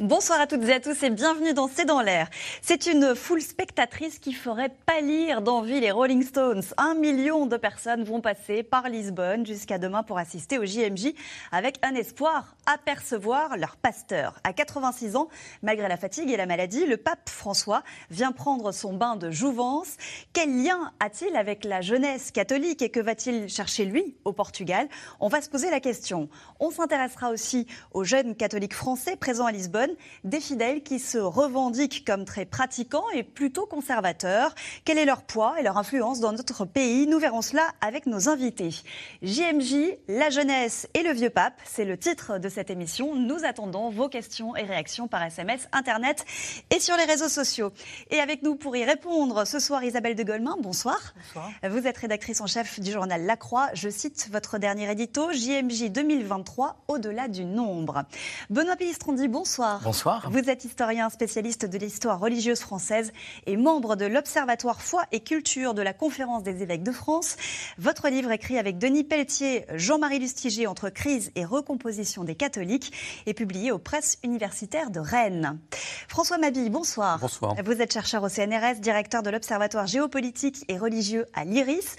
Bonsoir à toutes et à tous et bienvenue dans C'est dans l'air. C'est une foule spectatrice qui ferait pâlir d'envie les Rolling Stones. Un million de personnes vont passer par Lisbonne jusqu'à demain pour assister au JMJ avec un espoir, apercevoir leur pasteur. À 86 ans, malgré la fatigue et la maladie, le pape François vient prendre son bain de jouvence. Quel lien a-t-il avec la jeunesse catholique et que va-t-il chercher lui au Portugal? On va se poser la question. On s'intéressera aussi aux jeunes catholiques français présents à Lisbonne des fidèles qui se revendiquent comme très pratiquants et plutôt conservateurs. Quel est leur poids et leur influence dans notre pays? Nous verrons cela avec nos invités. JMJ, la jeunesse et le vieux pape, c'est le titre de cette émission. Nous attendons vos questions et réactions par SMS, Internet et sur les réseaux sociaux. Et avec nous pour y répondre ce soir, Isabelle de Golemin, bonsoir. Bonsoir. Vous êtes rédactrice en chef du journal La Croix. Je cite votre dernier édito, JMJ 2023, au-delà du nombre. Benoît Pilistron bonsoir. Bonsoir. Vous êtes historien spécialiste de l'histoire religieuse française et membre de l'Observatoire Foi et Culture de la Conférence des évêques de France. Votre livre écrit avec Denis Pelletier, Jean-Marie Lustiger entre crise et recomposition des catholiques est publié aux presses universitaires de Rennes. François Mabille, bonsoir. Bonsoir. Vous êtes chercheur au CNRS, directeur de l'Observatoire géopolitique et religieux à l'IRIS.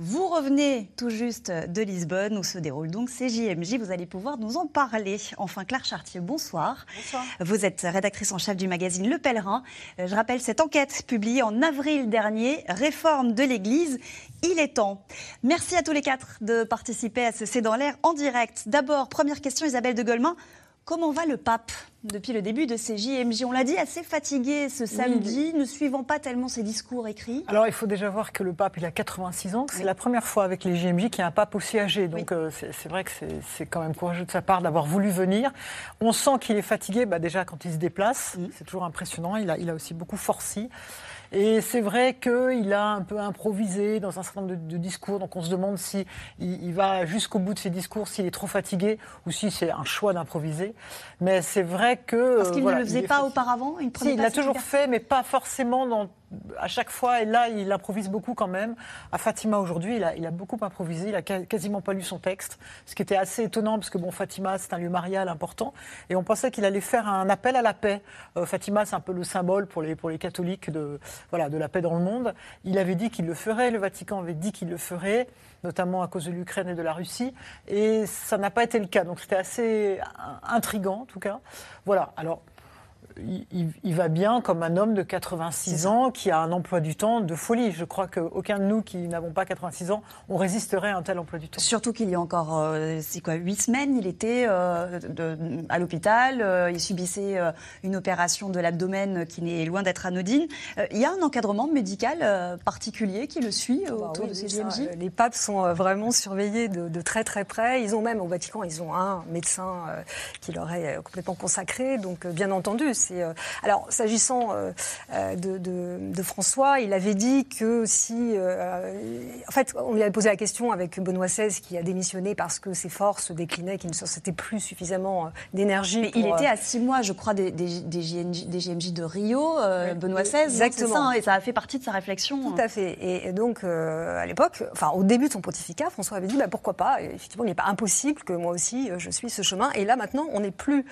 Vous revenez tout juste de Lisbonne où se déroule donc CJMJ. Vous allez pouvoir nous en parler. Enfin, Claire Chartier, bonsoir. Bonsoir. Vous êtes rédactrice en chef du magazine Le Pèlerin. Euh, je rappelle cette enquête publiée en avril dernier, Réforme de l'Église. Il est temps. Merci à tous les quatre de participer à ce C'est dans l'air en direct. D'abord, première question, Isabelle de Golemin. Comment va le pape depuis le début de ces JMJ On l'a dit, assez fatigué ce samedi, ne suivant pas tellement ses discours écrits. Alors il faut déjà voir que le pape, il a 86 ans, c'est la première fois avec les JMJ qu'il y a un pape aussi âgé. Donc euh, c'est vrai que c'est quand même courageux de sa part d'avoir voulu venir. On sent qu'il est fatigué bah, déjà quand il se déplace, c'est toujours impressionnant, il a, il a aussi beaucoup forci. Et c'est vrai qu'il a un peu improvisé dans un certain nombre de, discours, donc on se demande si il, va jusqu'au bout de ses discours, s'il est trop fatigué ou si c'est un choix d'improviser. Mais c'est vrai que parce qu'il ne le faisait pas auparavant. Il, si, il l'a toujours fait, mais pas forcément dans à chaque fois, et là, il improvise beaucoup quand même. À Fatima aujourd'hui, il a, beaucoup improvisé, il a quasiment pas lu son texte, ce qui était assez étonnant parce que bon, Fatima, c'est un lieu marial important, et on pensait qu'il allait faire un appel à la paix. Euh, Fatima, c'est un peu le symbole pour les, pour les catholiques de, voilà, de la paix dans le monde. Il avait dit qu'il le ferait, le Vatican avait dit qu'il le ferait, notamment à cause de l'Ukraine et de la Russie, et ça n'a pas été le cas. Donc c'était assez intrigant en tout cas. Voilà. Alors il, va bien comme un homme de 86 ans qui a un emploi du temps de folie. Je crois qu'aucun de nous qui n'avons pas 86 ans, on résisterait à un tel emploi du temps. Surtout qu'il y a encore, euh, c'est quoi, 8 semaines, il était euh, à l'hôpital, euh, il subissait une opération de l'abdomen qui n'est loin d'être anodine. il y a un encadrement médical particulier qui le suit bah autour de ces GMJ Les papes sont vraiment surveillés de, très très près. Ils ont même au Vatican, ils ont un médecin qui leur est complètement consacré. Donc bien entendu, euh, alors, s'agissant euh, euh, de, François, il avait dit que si. en fait, on lui avait posé la question avec Benoît XVI qui a démissionné parce que ses forces déclinaient, qu'il ne s'était plus suffisamment d'énergie. Mais il était à six mois, je crois, des, des, GMJ, de Rio, Benoît XVI. Exactement. Ça, hein, et ça a fait partie de sa réflexion. Tout à fait. Et, donc, à l'époque, enfin, au début de son pontificat, François avait dit bah, pourquoi pas. effectivement, il n'est pas impossible que moi aussi je suis ce chemin. Et là, maintenant, on n'est plus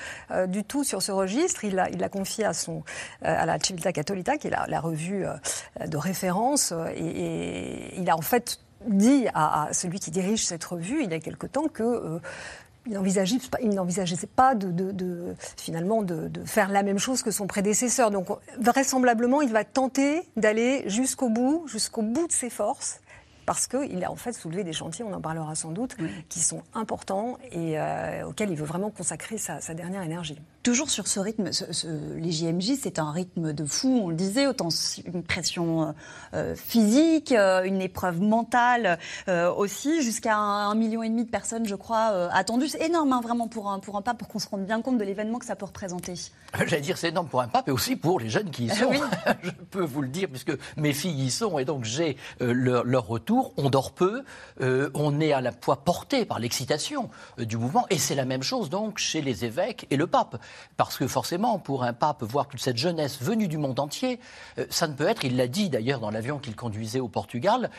du tout sur ce registre. Il a, il a confié à, son, euh, à la Civiltà Cattolica, qui est la, revue euh, de référence, et, il a en fait dit à, celui qui dirige cette revue il y a quelque temps que euh, il n'envisageait pas de, de, finalement de, faire la même chose que son prédécesseur. Donc vraisemblablement, il va tenter d'aller jusqu'au bout, jusqu'au bout de ses forces parce qu'il a en fait soulevé des chantiers, on en parlera sans doute, qui sont importants et euh, auxquels il veut vraiment consacrer sa, dernière énergie. Toujours sur ce rythme, les JMJ, c'est un rythme de fou, on le disait, autant une pression euh, euh, physique, une épreuve mentale aussi, jusqu'à un, million et demi de personnes, je crois, attendues. C'est énorme, hein, vraiment, pour un, pour un pape, pour qu'on se rende bien compte de l'événement que ça peut représenter. J'allais dire, c'est énorme pour un pape et aussi pour les jeunes qui y sont. je peux vous le dire, puisque mes filles y sont et donc j'ai leur retour on dort peu, euh, on est à la fois porté par l'excitation euh, du mouvement, et c'est la même chose donc chez les évêques et le pape. Parce que forcément, pour un pape, voir toute cette jeunesse venue du monde entier, euh, ça ne peut être, il l'a dit d'ailleurs dans l'avion qu'il conduisait au Portugal,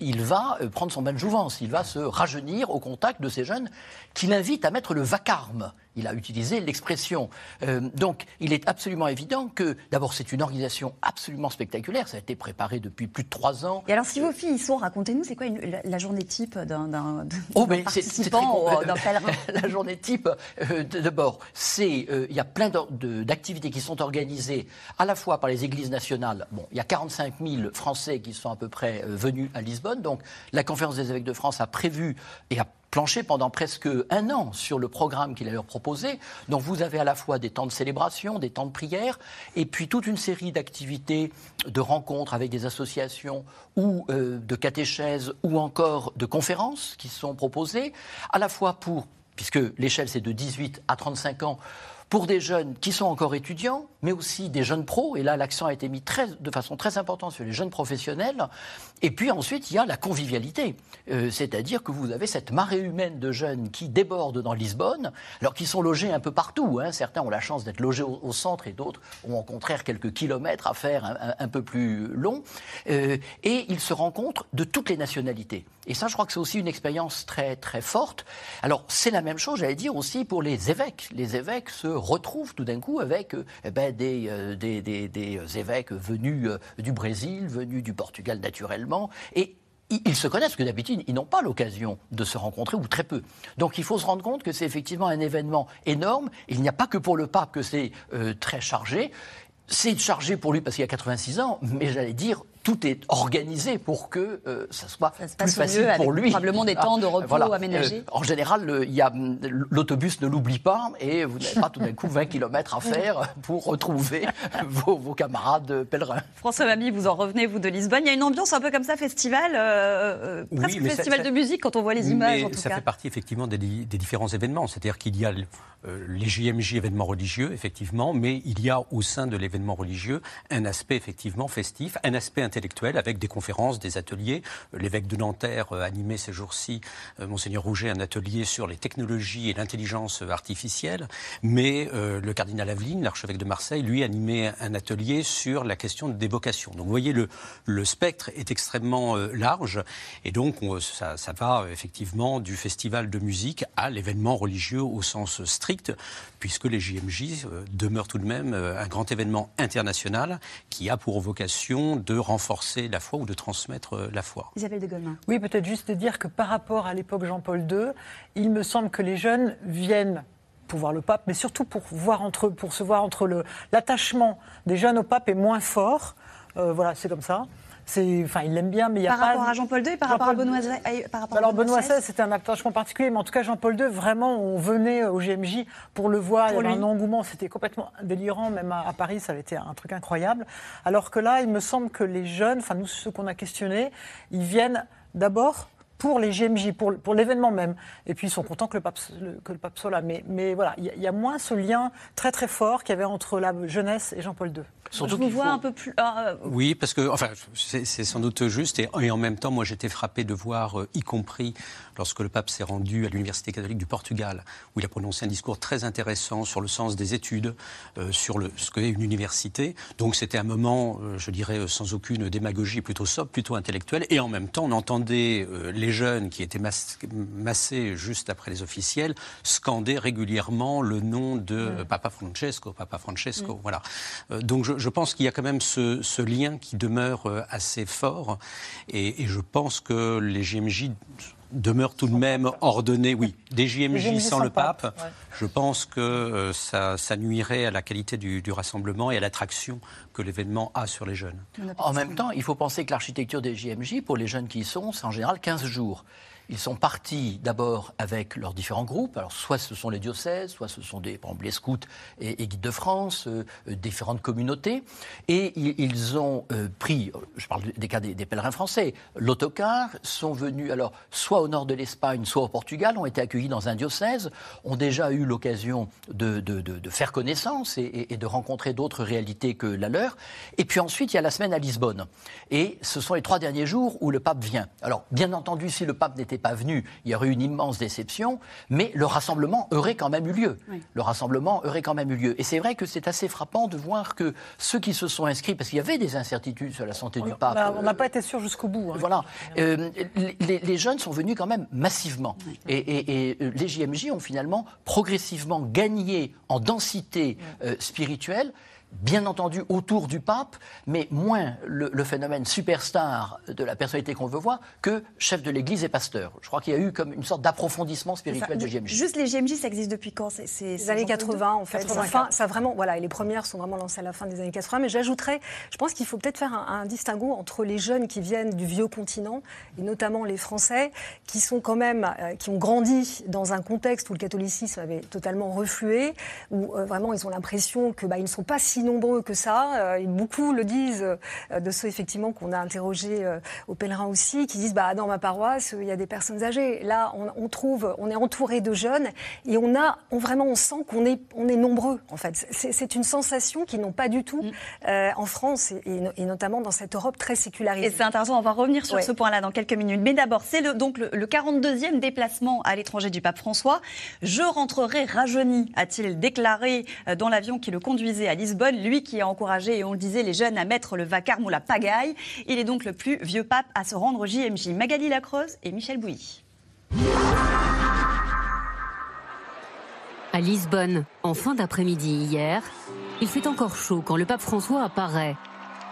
il va prendre son bain de jouvence, il va se rajeunir au contact de ces jeunes qui l'invitent à mettre le vacarme il a utilisé l'expression. Euh, donc, il est absolument évident que, d'abord, c'est une organisation absolument spectaculaire. Ça a été préparé depuis plus de trois ans. Et alors, si vos filles y sont, racontez-nous, c'est quoi la, journée type d'un oh, participant d'un pèlerin La journée type, euh, d'abord, c'est euh, il y a plein d'activités qui sont organisées à la fois par les églises nationales. Bon, il y a 45 000 Français qui sont à peu près venus à Lisbonne. Donc, la conférence des évêques de France a prévu et a planché pendant presque un an sur le programme qu'il a leur proposé. Donc vous avez à la fois des temps de célébration, des temps de prière, et puis toute une série d'activités, de rencontres avec des associations ou euh, de catéchèses ou encore de conférences qui sont proposées, à la fois pour, puisque l'échelle c'est de 18 à 35 ans, pour des jeunes qui sont encore étudiants, mais aussi des jeunes pros. Et là, l'accent a été mis très, de façon très importante sur les jeunes professionnels. Et puis ensuite, il y a la convivialité. Euh, c'est-à-dire que vous avez cette marée humaine de jeunes qui débordent dans Lisbonne, alors qu'ils sont logés un peu partout. Hein. Certains ont la chance d'être logés au, centre et d'autres ont au contraire quelques kilomètres à faire un, peu plus long. Euh, et ils se rencontrent de toutes les nationalités. Et ça, je crois que c'est aussi une expérience très, très forte. Alors, c'est la même chose, j'allais dire, aussi pour les évêques. Les évêques se retrouvent tout d'un coup avec euh, eh ben, des, euh, des, des, des, évêques venus euh, du Brésil, venus du Portugal naturellement. Et ils se connaissent, parce que d'habitude, ils n'ont pas l'occasion de se rencontrer, ou très peu. Donc il faut se rendre compte que c'est effectivement un événement énorme. Il n'y a pas que pour le pape que c'est très chargé. C'est chargé pour lui parce qu'il a 86 ans, mais j'allais dire tout est organisé pour que euh, ça soit plus facile pour lui. Probablement des temps de repos voilà. aménagés. Euh, en général, il y a l'autobus ne l'oublie pas et vous n'avez pas tout d'un coup 20 km à faire pour retrouver vos, camarades pèlerins. François Mami, vous en revenez vous de Lisbonne. Il y a une ambiance un peu comme ça, festival, euh, presque festival de musique quand on voit les images. Mais ça fait partie effectivement des, des différents événements. C'est-à-dire qu'il y a les JMJ événements religieux, effectivement, mais il y a au sein de l'événement religieux un aspect effectivement festif, un aspect avec des conférences, des ateliers. L'évêque de Nanterre euh, animait ces jours-ci, euh, Monseigneur Rouget, un atelier sur les technologies et l'intelligence artificielle. Mais euh, le cardinal Aveline, l'archevêque de Marseille, lui animait un atelier sur la question des vocations. Donc vous voyez, le, spectre est extrêmement large. Et donc ça va effectivement du festival de musique à l'événement religieux au sens strict, puisque les JMJ demeurent tout de même un grand événement international qui a pour vocation de renforcer renforcer la foi ou de transmettre euh, la foi. Isabelle de Goldman. Oui, peut-être juste dire que par rapport à l'époque Jean-Paul II, il me semble que les jeunes viennent pour voir le pape, mais surtout pour, voir entre, pour se voir entre le. L'attachement des jeunes au pape est moins fort. Euh, voilà, c'est comme ça enfin, il l'aime bien, mais il y a par pas. Par rapport à Jean-Paul II et par rapport à Benoît XVI Alors Benoît XVI, c'était un attachement particulier, mais en tout cas Jean-Paul II, vraiment, on venait au GMJ pour le voir. il y avait un engouement, c'était complètement délirant, même à, Paris, ça avait été un truc incroyable. Alors que là, il me semble que les jeunes, enfin nous ceux qu'on a questionnés, ils viennent d'abord pour les GMJ, pour, pour l'événement même. Et puis ils sont contents que le pape, que le pape soit là. Mais, mais voilà, il y, a moins ce lien très très fort qu'il y avait entre la jeunesse et Jean-Paul II. Surtout Je vous vois un peu plus. Ah, euh, oui, parce que, enfin, c'est sans doute juste. Et, et, en même temps, moi, j'étais frappé de voir, euh, y compris lorsque le pape s'est rendu à l'Université catholique du Portugal, où il a prononcé un discours très intéressant sur le sens des études, euh, sur le, ce qu'est une université. Donc, c'était un moment, je dirais, sans aucune démagogie, plutôt sobre, plutôt intellectuel. Et en même temps, on entendait les jeunes qui étaient massés juste après les officiels scander régulièrement le nom de Papa Francesco, Papa Francesco. Voilà. donc, je, je pense qu'il y a quand même ce, lien qui demeure euh, assez fort. Et, je pense que les JMJ demeurent tout de même ordonnés. Oui, des JMJ, sans, le pape, je pense que euh, ça, nuirait à la qualité du, du rassemblement et à l'attraction que l'événement a sur les jeunes. En même temps, il faut penser que l'architecture des JMJ, pour les jeunes qui y sont, c'est en général 15 jours. Ils sont partis d'abord avec leurs différents groupes. Alors, soit ce sont les diocèses, soit ce sont des, par les scouts et, guides de France, euh, euh, différentes communautés. Et ils, ont euh, pris, je parle des cas des, pèlerins français, l'autocar, sont venus, alors, soit au nord de l'Espagne, soit au Portugal, ont été accueillis dans un diocèse, ont déjà eu l'occasion de, faire connaissance et- et de rencontrer d'autres réalités que la leur. Et puis ensuite, il y a la semaine à Lisbonne. Et ce sont les trois derniers jours où le pape vient. Alors, bien entendu, si le pape n'était pas venu, il y aurait eu une immense déception, mais le rassemblement aurait quand même eu lieu. Le rassemblement aurait quand même eu lieu. Et c'est vrai que c'est assez frappant de voir que ceux qui se sont inscrits, parce qu'il y avait des incertitudes sur la santé du pape. a- on n'a euh, pas été sûr jusqu'au bout. hein. voilà. Euh, les, les jeunes sont venus quand même massivement. Et, et- et, euh, les JMJ ont finalement progressivement gagné en densité euh, spirituelle. Bien entendu autour du pape, mais moins le, le phénomène superstar de la personnalité qu'on veut voir que chef de l'Église et pasteur. Je crois qu'il y a eu comme une sorte d'approfondissement spirituel de JMJ. Juste les JMJ, ça existe depuis quand? C'est Les années entre les deux 80, en fait. 84. Enfin, ça vraiment, voilà, et les premières sont vraiment lancées à la fin des années 80. Mais j'ajouterais, je pense qu'il faut peut-être faire un, un distinguo entre les jeunes qui viennent du vieux continent, et notamment les Français, qui sont quand même, euh, qui ont grandi dans un contexte où le catholicisme avait totalement reflué, où euh, vraiment ils ont l'impression que bah, ils ne sont pas si nombreux que ça. Euh, et beaucoup le disent euh, de ceux effectivement qu'on a interrogés euh, aux pèlerins aussi, qui disent bah dans ma paroisse il y a des personnes âgées. Là, on, on trouve, on est entouré de jeunes et on a, on vraiment, on sent qu'on est, on est nombreux en fait. C'est une sensation qu'ils n'ont pas du tout euh, en France et, et no- et notamment dans cette Europe très sécularisée. Et c'est intéressant, on va revenir sur Ouais. ce point-là dans quelques minutes. Mais d'abord, c'est le, donc le, le 42e déplacement à l'étranger du pape François. Je rentrerai rajeuni, a-t-il déclaré dans l'avion qui le conduisait à Lisbonne. Lui qui a encouragé, et on le disait, les jeunes à mettre le vacarme ou la pagaille. Il est donc le plus vieux pape à se rendre au JMJ. Magali Lacreuse et Michel Bouilly. À Lisbonne, en fin d'après-midi hier, il fait encore chaud quand le pape François apparaît.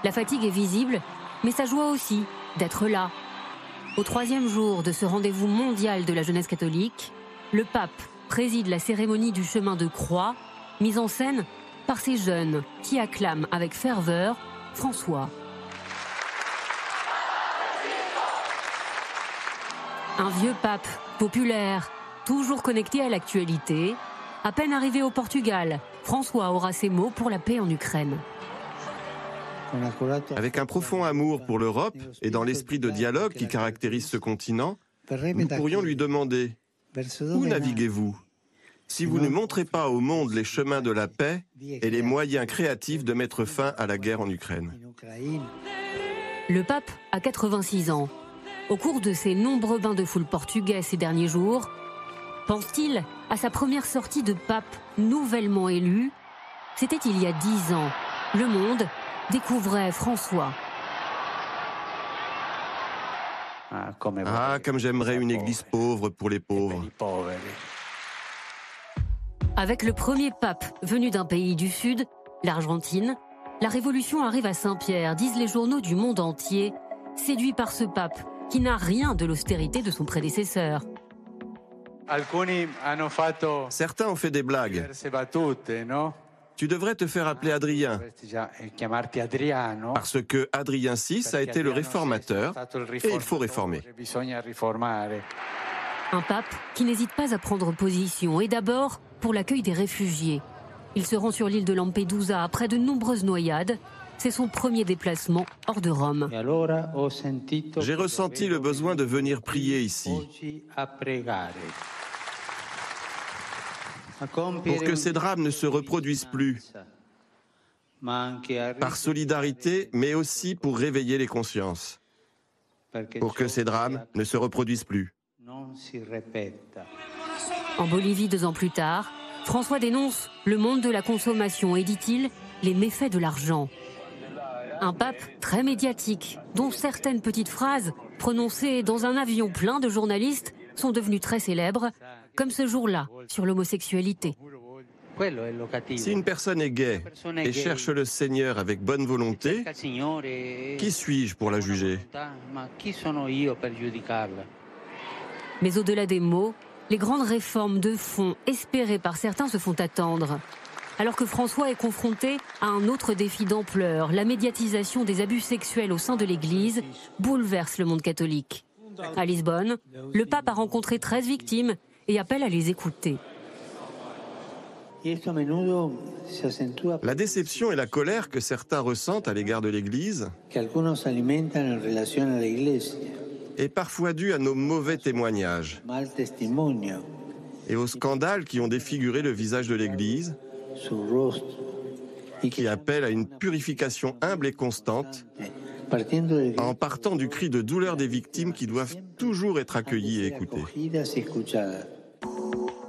La fatigue est visible, mais sa joie aussi d'être là. Au troisième jour de ce rendez-vous mondial de la jeunesse catholique, le pape préside la cérémonie du chemin de croix, mise en scène par ces jeunes qui acclament avec ferveur François. Un vieux pape, populaire, toujours connecté à l'actualité. À peine arrivé au Portugal, François aura ses mots pour la paix en Ukraine. Avec un profond amour pour l'Europe et dans l'esprit de dialogue qui caractérise ce continent, nous pourrions lui demander Où naviguez-vous? Si vous ne montrez pas au monde les chemins de la paix et les moyens créatifs de mettre fin à la guerre en Ukraine. Le pape a 86 ans. Au cours de ses nombreux bains de foule portugais ces derniers jours, pense-t-il à sa première sortie de pape nouvellement élu? C'était il y a 10 ans. Le monde découvrait François. Ah, comme j'aimerais une église pauvre pour les pauvres. Avec le premier pape venu d'un pays du Sud, l'Argentine, la révolution arrive à Saint-Pierre, disent les journaux du monde entier, séduits par ce pape qui n'a rien de l'austérité de son prédécesseur. Certains ont fait des blagues. Tu devrais te faire appeler Adrien, parce que Adrien VI a été le réformateur et il faut réformer. Un pape qui n'hésite pas à prendre position, et d'abord pour l'accueil des réfugiés. Il se rend sur l'île de Lampedusa après de nombreuses noyades. C'est son premier déplacement hors de Rome. J'ai ressenti le besoin de venir prier ici, pour que ces drames ne se reproduisent plus, par solidarité, mais aussi pour réveiller les consciences, pour que ces drames ne se reproduisent plus. En Bolivie, deux ans plus tard, François dénonce le monde de la consommation et dit-il les méfaits de l'argent. Un pape très médiatique, dont certaines petites phrases prononcées dans un avion plein de journalistes sont devenues très célèbres, comme ce jour-là sur l'homosexualité. Si une personne est gay et cherche le Seigneur avec bonne volonté, qui suis-je pour la juger? Mais au-delà des mots, les grandes réformes de fond espérées par certains se font attendre. Alors que François est confronté à un autre défi d'ampleur, la médiatisation des abus sexuels au sein de l'Église bouleverse le monde catholique. À Lisbonne, le pape a rencontré 13 victimes et appelle à les écouter. La déception et la colère que certains ressentent à l'égard de l'Église est parfois due à nos mauvais témoignages et aux scandales qui ont défiguré le visage de l'Église, qui appellent à une purification humble et constante, en partant du cri de douleur des victimes qui doivent toujours être accueillies et écoutées.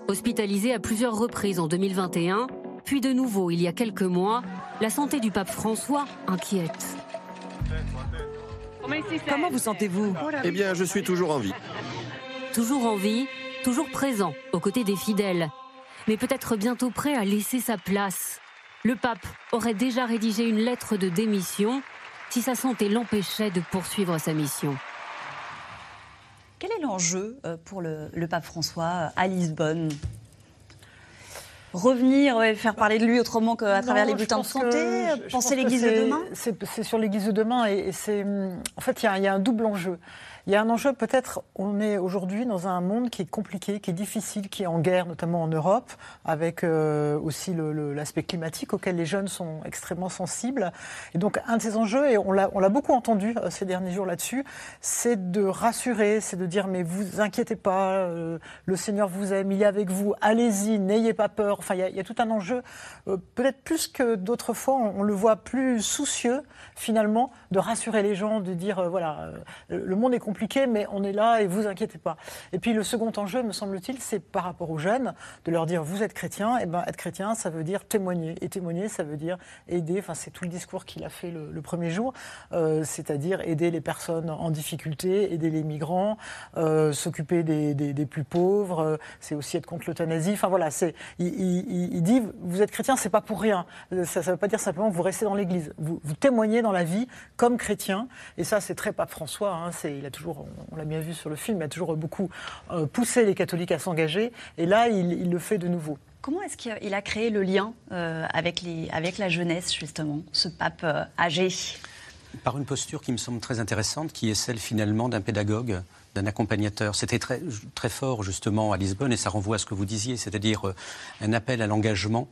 Hospitalisé à plusieurs reprises en 2021, puis de nouveau il y a quelques mois, la santé du pape François inquiète. Comment vous sentez-vous Eh bien, je suis toujours en vie. Toujours en vie, toujours présent aux côtés des fidèles, mais peut-être bientôt prêt à laisser sa place. Le pape aurait déjà rédigé une lettre de démission si sa santé l'empêchait de poursuivre sa mission. Quel est l'enjeu euh, pour le, le, pape François euh, à Lisbonne? Revenir et faire parler de lui autrement qu'à travers les bulletins de santé Penser l'Église de demain? C'est sur l'Église de demain et, et c'est en fait il y, y, a un double enjeu. Il y a un enjeu, peut-être, on est aujourd'hui dans un monde qui est compliqué, qui est difficile, qui est en guerre, notamment en Europe, avec euh, aussi l'aspect climatique auquel les jeunes sont extrêmement sensibles. Et donc, un de ces enjeux, et on l'a beaucoup entendu euh, ces derniers jours là-dessus, c'est de rassurer, c'est de dire, mais vous inquiétez pas, euh, le Seigneur vous aime, il est avec vous, allez-y, n'ayez pas peur. Enfin, il y, a, tout un enjeu, peut-être plus que d'autres fois, on, le voit plus soucieux, finalement, de rassurer les gens, de dire, voilà, le monde est compliqué compliqué, mais on est là et vous inquiétez pas. Et puis le second enjeu, me semble-t-il, c'est par rapport aux jeunes, de leur dire vous êtes chrétien, et ben être chrétien, ça veut dire témoigner. Et témoigner, ça veut dire aider. Enfin, c'est tout le discours qu'il a fait le, premier jour, euh, c'est-à-dire aider les personnes en difficulté, aider les migrants, euh, s'occuper des, plus pauvres. Euh, c'est aussi être contre l'euthanasie. Enfin voilà, c'est il, il, dit vous êtes chrétien, c'est pas pour rien. Ça ne veut pas dire simplement que vous restez dans l'Église. Vous, vous témoignez dans la vie comme chrétien. Et ça, c'est très pape François. Hein, c'est il a toujours on l'a bien vu sur le film, il a toujours beaucoup euh, poussé les catholiques à s'engager, et là, il, il, le fait de nouveau. Comment est-ce qu'il a créé le lien euh, avec, les, avec, la jeunesse, justement, ce pape euh, âgé? Par une posture qui me semble très intéressante, qui est celle finalement d'un pédagogue, d'un accompagnateur. C'était très, très fort, justement, à Lisbonne, et ça renvoie à ce que vous disiez, c'est-à-dire euh, un appel à l'engagement.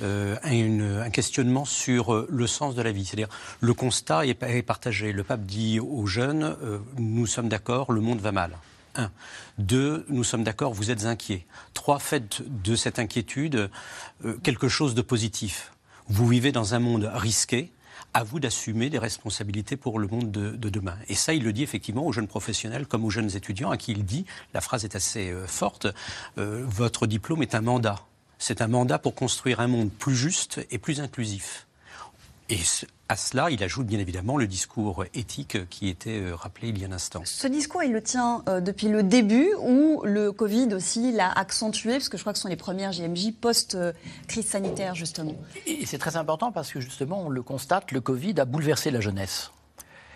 Euh, un, questionnement sur euh, le sens de la vie. C'est-à-dire, le constat est, partagé. Le pape dit aux jeunes euh, Nous sommes d'accord, le monde va mal. Un. Deux, nous sommes d'accord, vous êtes inquiets. Trois, faites de cette inquiétude quelque chose de positif. Vous vivez dans un monde risqué. À vous d'assumer des responsabilités pour le monde de, de, demain. Et ça, il le dit effectivement aux jeunes professionnels comme aux jeunes étudiants, à qui il dit, la phrase est assez euh, forte, euh, votre diplôme est un mandat c'est un mandat pour construire un monde plus juste et plus inclusif. À cela, il ajoute bien évidemment le discours éthique qui était euh, rappelé il y a un instant. Ce discours, il le tient euh, depuis le début ou le Covid aussi l'a accentué Parce que je crois que ce sont les premières JMJ post-crise sanitaire, justement. Et c'est très important parce que justement, on le constate, le Covid a bouleversé la jeunesse.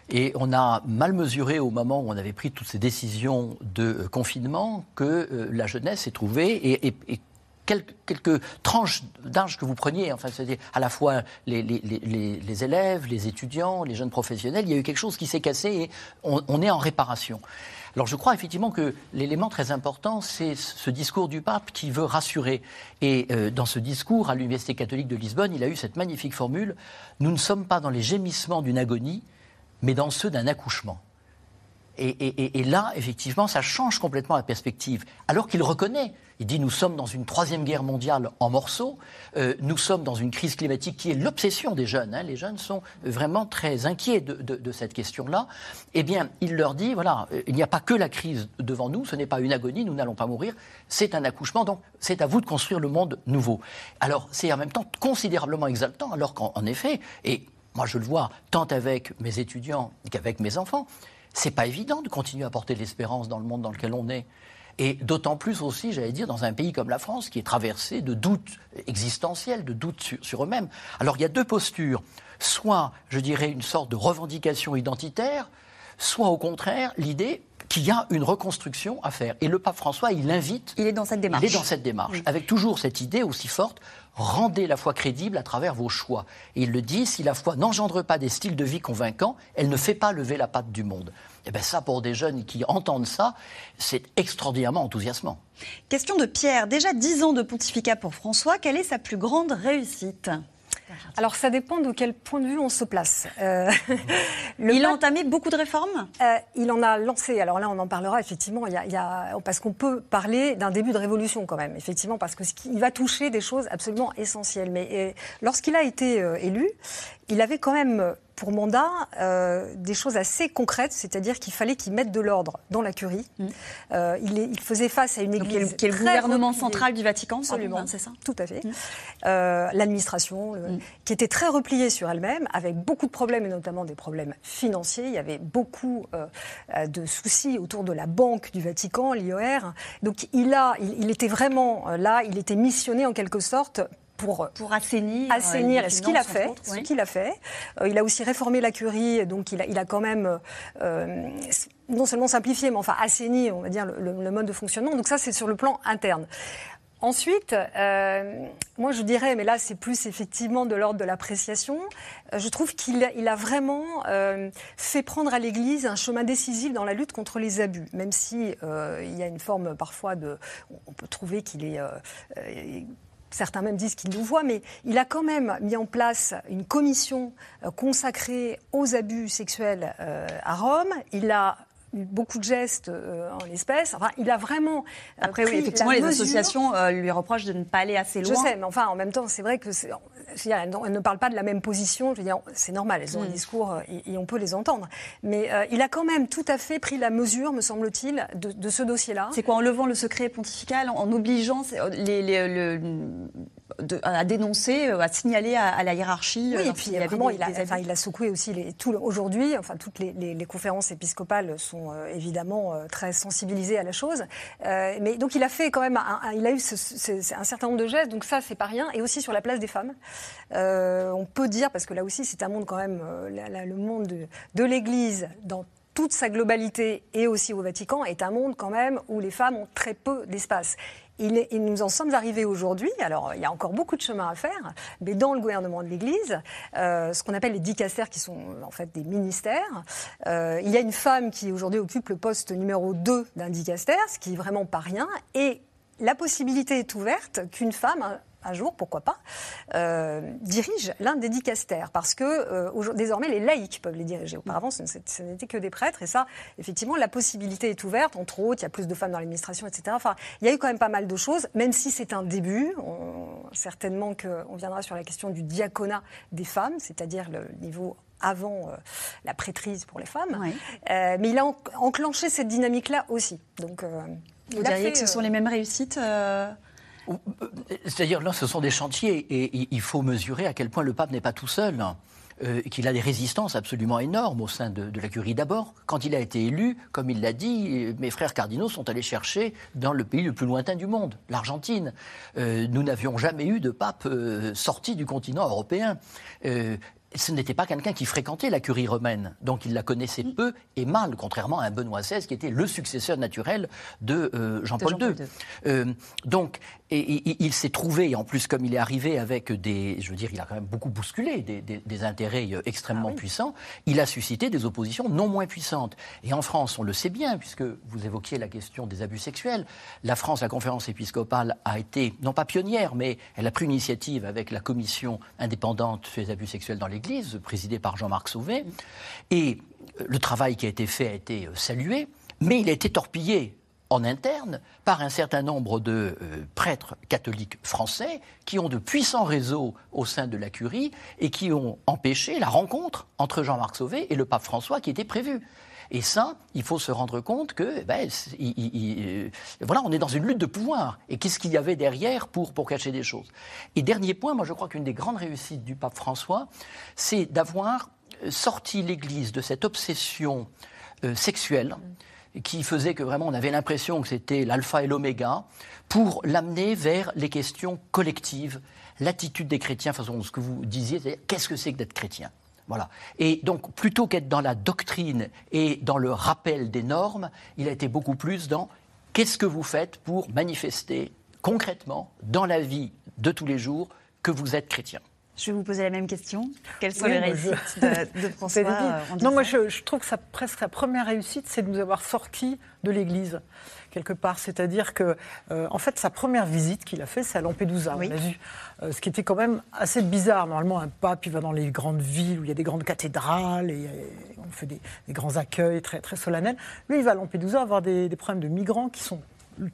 Et on a mal mesuré au moment où on avait pris toutes ces décisions de euh, confinement que la jeunesse s'est trouvée et, et, et quelques, tranches d'âge que vous preniez, enfin, c'est-à-dire à la fois les, élèves, les étudiants, les jeunes professionnels, il y a eu quelque chose qui s'est cassé et on, on, est en réparation. Alors je crois effectivement que l'élément très important, c'est ce discours du pape qui veut rassurer. Et euh, dans ce discours à l'Université catholique de Lisbonne, il a eu cette magnifique formule, nous ne sommes pas dans les gémissements d'une agonie, mais dans ceux d'un accouchement. Et, là, effectivement, ça change complètement la perspective. Alors qu'il reconnaît, il dit nous sommes dans une troisième guerre mondiale en morceaux, euh, nous sommes dans une crise climatique qui est l'obsession des jeunes. Hein, les jeunes sont vraiment très inquiets de, de, de cette question-là. Eh bien, il leur dit voilà, il n'y a pas que la crise devant nous, ce n'est pas une agonie, nous n'allons pas mourir, c'est un accouchement, donc c'est à vous de construire le monde nouveau. Alors, c'est en même temps considérablement exaltant, alors qu'en effet, et moi je le vois tant avec mes étudiants qu'avec mes enfants, c'est pas évident de continuer à porter de l'espérance dans le monde dans lequel on est. Et d'autant plus aussi, j'allais dire, dans un pays comme la France qui est traversé de doutes existentiels, de doutes sur, sur eux-mêmes. Alors il y a deux postures. Soit, je dirais, une sorte de revendication identitaire, soit au contraire, l'idée, qu'il y a une reconstruction à faire. Et le pape François, il invite. Il est dans cette démarche. Il est dans cette démarche, avec toujours cette idée aussi forte rendez la foi crédible à travers vos choix. Et il le dit si la foi n'engendre pas des styles de vie convaincants, elle ne fait pas lever la patte du monde. Et eh bien ça, pour des jeunes qui entendent ça, c'est extraordinairement enthousiasmant. Question de Pierre. Déjà dix ans de pontificat pour François. Quelle est sa plus grande réussite? Alors ça dépend de quel point de vue on se place. Euh, il a entamé beaucoup de réformes? Euh, Il en a lancé. Alors là, on en parlera effectivement. Il y a, parce qu'on peut parler d'un début de révolution quand même, effectivement, parce qu'il va toucher des choses absolument essentielles. Mais lorsqu'il a été euh, élu, il avait quand même pour mandat euh, des choses assez concrètes, c'est-à-dire qu'il fallait qu'il mette de l'ordre dans la curie. Mm. Euh, il, il, faisait face à une église. qui est le gouvernement central du Vatican, absolument, c'est ça Tout à fait. Mm. Euh, l'administration, mm. qui était très repliée sur elle-même, avec beaucoup de problèmes, et notamment des problèmes financiers. Il y avait beaucoup de soucis autour de la banque du Vatican, l'IOR. Donc il, a, il était vraiment là, il était missionné en quelque sorte pour, pour assainir, assainir euh, ce qu'il a fait. Ce qu'il a fait. Euh, il a aussi réformé la curie, donc il a, il a quand même euh, non seulement simplifié, mais enfin assaini, on va dire, le, mode de fonctionnement. Donc ça, c'est sur le plan interne. Ensuite, moi je dirais, mais là c'est plus effectivement de l'ordre de l'appréciation, je trouve qu'il a, il a vraiment fait prendre à l'Église un chemin décisif dans la lutte contre les abus, même si il y a une forme parfois de... On peut trouver qu'il est certains même disent qu'il nous voit, mais il a quand même mis en place une commission euh, consacrée aux abus sexuels euh, à Rome. Il a eu beaucoup de gestes euh, en l'espèce. Enfin, il a vraiment. Après, oui, effectivement, les associations lui reprochent de ne pas aller assez loin. Je sais, mais enfin, en même temps, c'est vrai que elles ne parlent pas de la même position. Je veux dire, c'est normal, elles ont un mm. discours euh, et, on peut les entendre. Mais euh, il a quand même tout à fait pris la mesure, me semble-t-il, de, ce dossier-là. C'est quoi En levant le secret pontifical, en, obligeant les, à dénoncer, euh, à signaler à, la hiérarchie. Oui, et puis il, il, a, il, a, secoué aussi les, tout aujourd'hui. Enfin, toutes les, conférences épiscopales sont évidemment très sensibilisées à la chose. mais donc il a fait quand même, il a eu un certain nombre de gestes. Donc ça, c'est pas rien. Et aussi sur la place des femmes. Euh, on peut dire, parce que là aussi c'est un monde quand même, euh, le monde de, l'Église dans toute sa globalité et aussi au Vatican est un monde quand même où les femmes ont très peu d'espace. Il nous en sommes arrivés aujourd'hui. Alors, il y a encore beaucoup de chemin à faire, mais dans le gouvernement de l'Église, euh, ce qu'on appelle les dicastères, qui sont en fait des ministères, il y a une femme qui aujourd'hui occupe le poste numéro 2 d'un dicastère, ce qui est vraiment pas rien. Et la possibilité est ouverte qu'une femme un jour, pourquoi pas, euh, dirige l'un des dicastères. Parce que euh, désormais, les laïcs peuvent les diriger. Auparavant, ce, n'était que des prêtres. Et ça, effectivement, la possibilité est ouverte. Entre autres, il y a plus de femmes dans l'administration, etc. Enfin, il y a eu quand même pas mal de choses, même si c'est un début. certainement qu'on viendra sur la question du diaconat des femmes, c'est-à-dire le niveau avant euh, la prêtrise pour les femmes. mais il a enclenché cette dynamique-là aussi. Donc, Vous diriez que ce sont les mêmes réussites c'est-à-dire là, ce sont des chantiers et il faut mesurer à quel point le pape n'est pas tout seul. Euh, qu'il a des résistances absolument énormes au sein de, la curie. D'abord, quand il a été élu, comme il l'a dit, mes frères cardinaux sont allés chercher dans le pays le plus lointain du monde, l'Argentine. Euh, nous n'avions jamais eu de pape euh, sorti du continent européen ce n'était pas quelqu'un qui fréquentait la curie romaine, donc il la connaissait peu et mal, contrairement à un Benoît XVI qui était le successeur naturel de euh, Jean-Paul II. Euh, donc, et, il s'est trouvé, en plus comme il est arrivé avec des, je veux dire, il a quand même beaucoup bousculé des, intérêts euh, extrêmement ah puissants, il a suscité des oppositions non moins puissantes. Et en France, on le sait bien, puisque vous évoquiez la question des abus sexuels, la France, la conférence épiscopale a été, non pas pionnière, mais elle a pris une initiative avec la commission indépendante sur les abus sexuels dans l'Église présidée par Jean-Marc Sauvé. Et le travail qui a été fait a été euh, salué, mais il a été torpillé en interne par un certain nombre de euh, prêtres catholiques français qui ont de puissants réseaux au sein de la curie et qui ont empêché la rencontre entre Jean-Marc Sauvé et le pape François qui était prévue. Et ça, il faut se rendre compte que, ben, euh, voilà, on est dans une lutte de pouvoir. Et qu'est-ce qu'il y avait derrière pour, pour cacher des choses? Et dernier point, moi je crois qu'une des grandes réussites du pape François, c'est d'avoir sorti l'Église de cette obsession euh, sexuelle qui faisait que vraiment on avait l'impression que c'était l'alpha et l'oméga, pour l'amener vers les questions collectives, l'attitude des chrétiens, façon ce que vous disiez, qu'est-ce que c'est que d'être chrétien? Voilà. Et donc, plutôt qu'être dans la doctrine et dans le rappel des normes, il a été beaucoup plus dans qu'est-ce que vous faites pour manifester concrètement dans la vie de tous les jours que vous êtes chrétien? Je vais vous poser la même question. Quelles sont les réussites de, de, François euh, Non, moi je, trouve que presque sa première réussite, c'est de nous avoir sortis de l'Église quelque part. C'est-à-dire que, euh, en fait, sa première visite qu'il a fait, c'est à Lampedusa, on l'a vu. Euh, ce qui était quand même assez bizarre. Normalement, un pape, il va dans les grandes villes où il y a des grandes cathédrales et, on fait des, grands accueils très, très solennels. Lui, il va à Lampedusa avoir des, des problèmes de migrants qui sont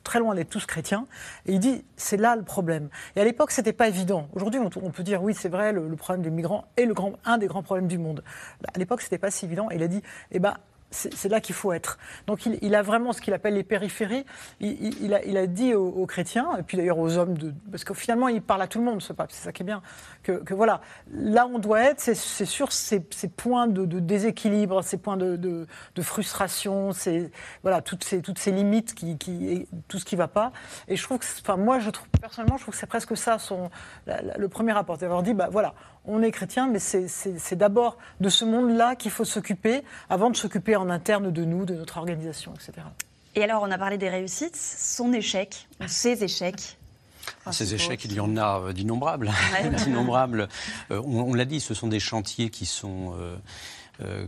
très loin d'être tous chrétiens. Et il dit, c'est là le problème. Et à l'époque, c'était pas évident. Aujourd'hui, on, peut dire, oui, c'est vrai, le, problème des migrants est le grand, un des grands problèmes du monde. À l'époque, c'était pas si évident. Et il a dit, eh ben, c'est là qu'il faut être. Donc il, a vraiment ce qu'il appelle les périphéries. Il, a, dit aux, chrétiens, et puis d'ailleurs aux hommes, de, parce que finalement il parle à tout le monde, ce pape, c'est ça qui est bien, que, voilà, là on doit être, c'est sur ces, points de, déséquilibre, ces points de, frustration, voilà, toutes ces, toutes ces limites, qui, tout ce qui ne va pas. Et je trouve que, enfin moi je trouve, personnellement, je trouve que c'est presque ça son, le premier rapport, d'avoir dit, bah voilà, on est chrétien, mais c'est d'abord de ce monde-là qu'il faut s'occuper avant de s'occuper en interne de nous, de notre organisation, etc. Et alors, on a parlé des réussites, son échec, ses échecs. ces échecs, il y en a euh, d'innombrables. d'innombrables. Euh, on, l'a dit, ce sont des chantiers qui sont euh,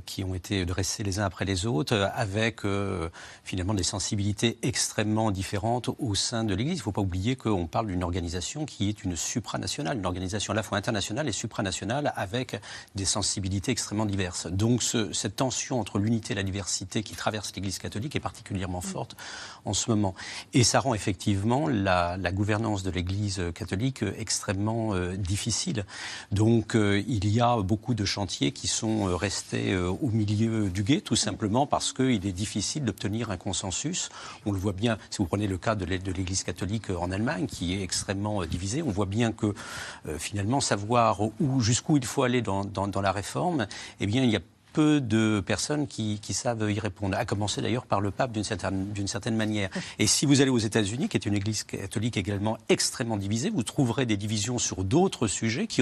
qui ont été dressés les uns après les autres, euh, avec euh, finalement des sensibilités extrêmement différentes au sein de l'Église. Il ne faut pas oublier qu'on parle d'une organisation qui est une supranationale, une organisation à la fois internationale et supranationale, avec des sensibilités extrêmement diverses. Donc cette tension entre l'unité et la diversité qui traverse l'Église catholique est particulièrement mm. forte en ce moment. Et ça rend effectivement la, gouvernance de l'Église catholique extrêmement difficile. Donc il y a beaucoup de chantiers qui sont restés euh, au milieu du guet, tout simplement parce qu'il est difficile d'obtenir un consensus. On le voit bien, si vous prenez le cas de l'Église catholique en Allemagne, qui est extrêmement euh, divisée, on voit bien que euh, finalement savoir où, jusqu'où il faut aller dans, la réforme, eh bien, il y a peu de personnes qui, savent y répondre, à commencer d'ailleurs par le pape d'une certaine, certaine, manière. Et si vous allez aux États-Unis, qui est une église catholique également extrêmement divisée, vous trouverez des divisions sur d'autres sujets qui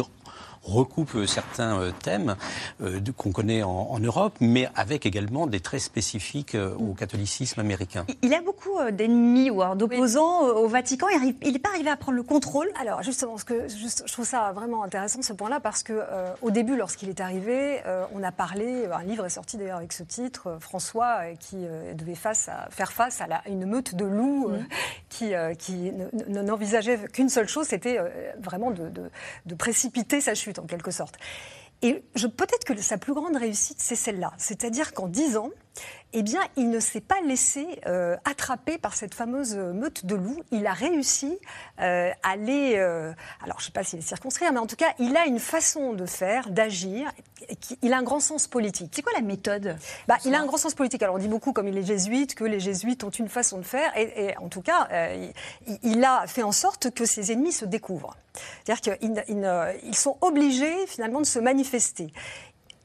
recoupe euh, certains euh, thèmes euh, qu'on connaît en, Europe, mais avec également des traits spécifiques au catholicisme américain. Il a beaucoup d'ennemis ou d'opposants au Vatican. Il n'est pas arrivé à prendre le contrôle. Alors justement, ce que, je trouve ça vraiment intéressant ce point-là parce que au début, lorsqu'il est arrivé, on a parlé. Un livre est sorti d'ailleurs avec ce titre, François, qui devait face à, faire face à la, une meute de loups mmh. qui, qui n'envisageait qu'une seule chose, c'était vraiment de, de précipiter sa chute en quelque sorte. Et peut-être que sa plus grande réussite, c'est celle-là. C'est-à-dire qu'en dix ans, eh bien, il ne s'est pas laissé euh, attraper par cette fameuse meute de loups. Il a réussi euh, à les. Euh, alors, je ne sais pas s'il est circonscrire, mais en tout cas, il a une façon de faire, d'agir. Il a un grand sens politique. C'est quoi la méthode? Bah, Il a un grand sens politique. Alors, on dit beaucoup, comme les jésuites, que les jésuites ont une façon de faire. Et, en tout cas, il, a fait en sorte que ses ennemis se découvrent. C'est-à-dire qu'ils sont obligés, finalement, de se manifester.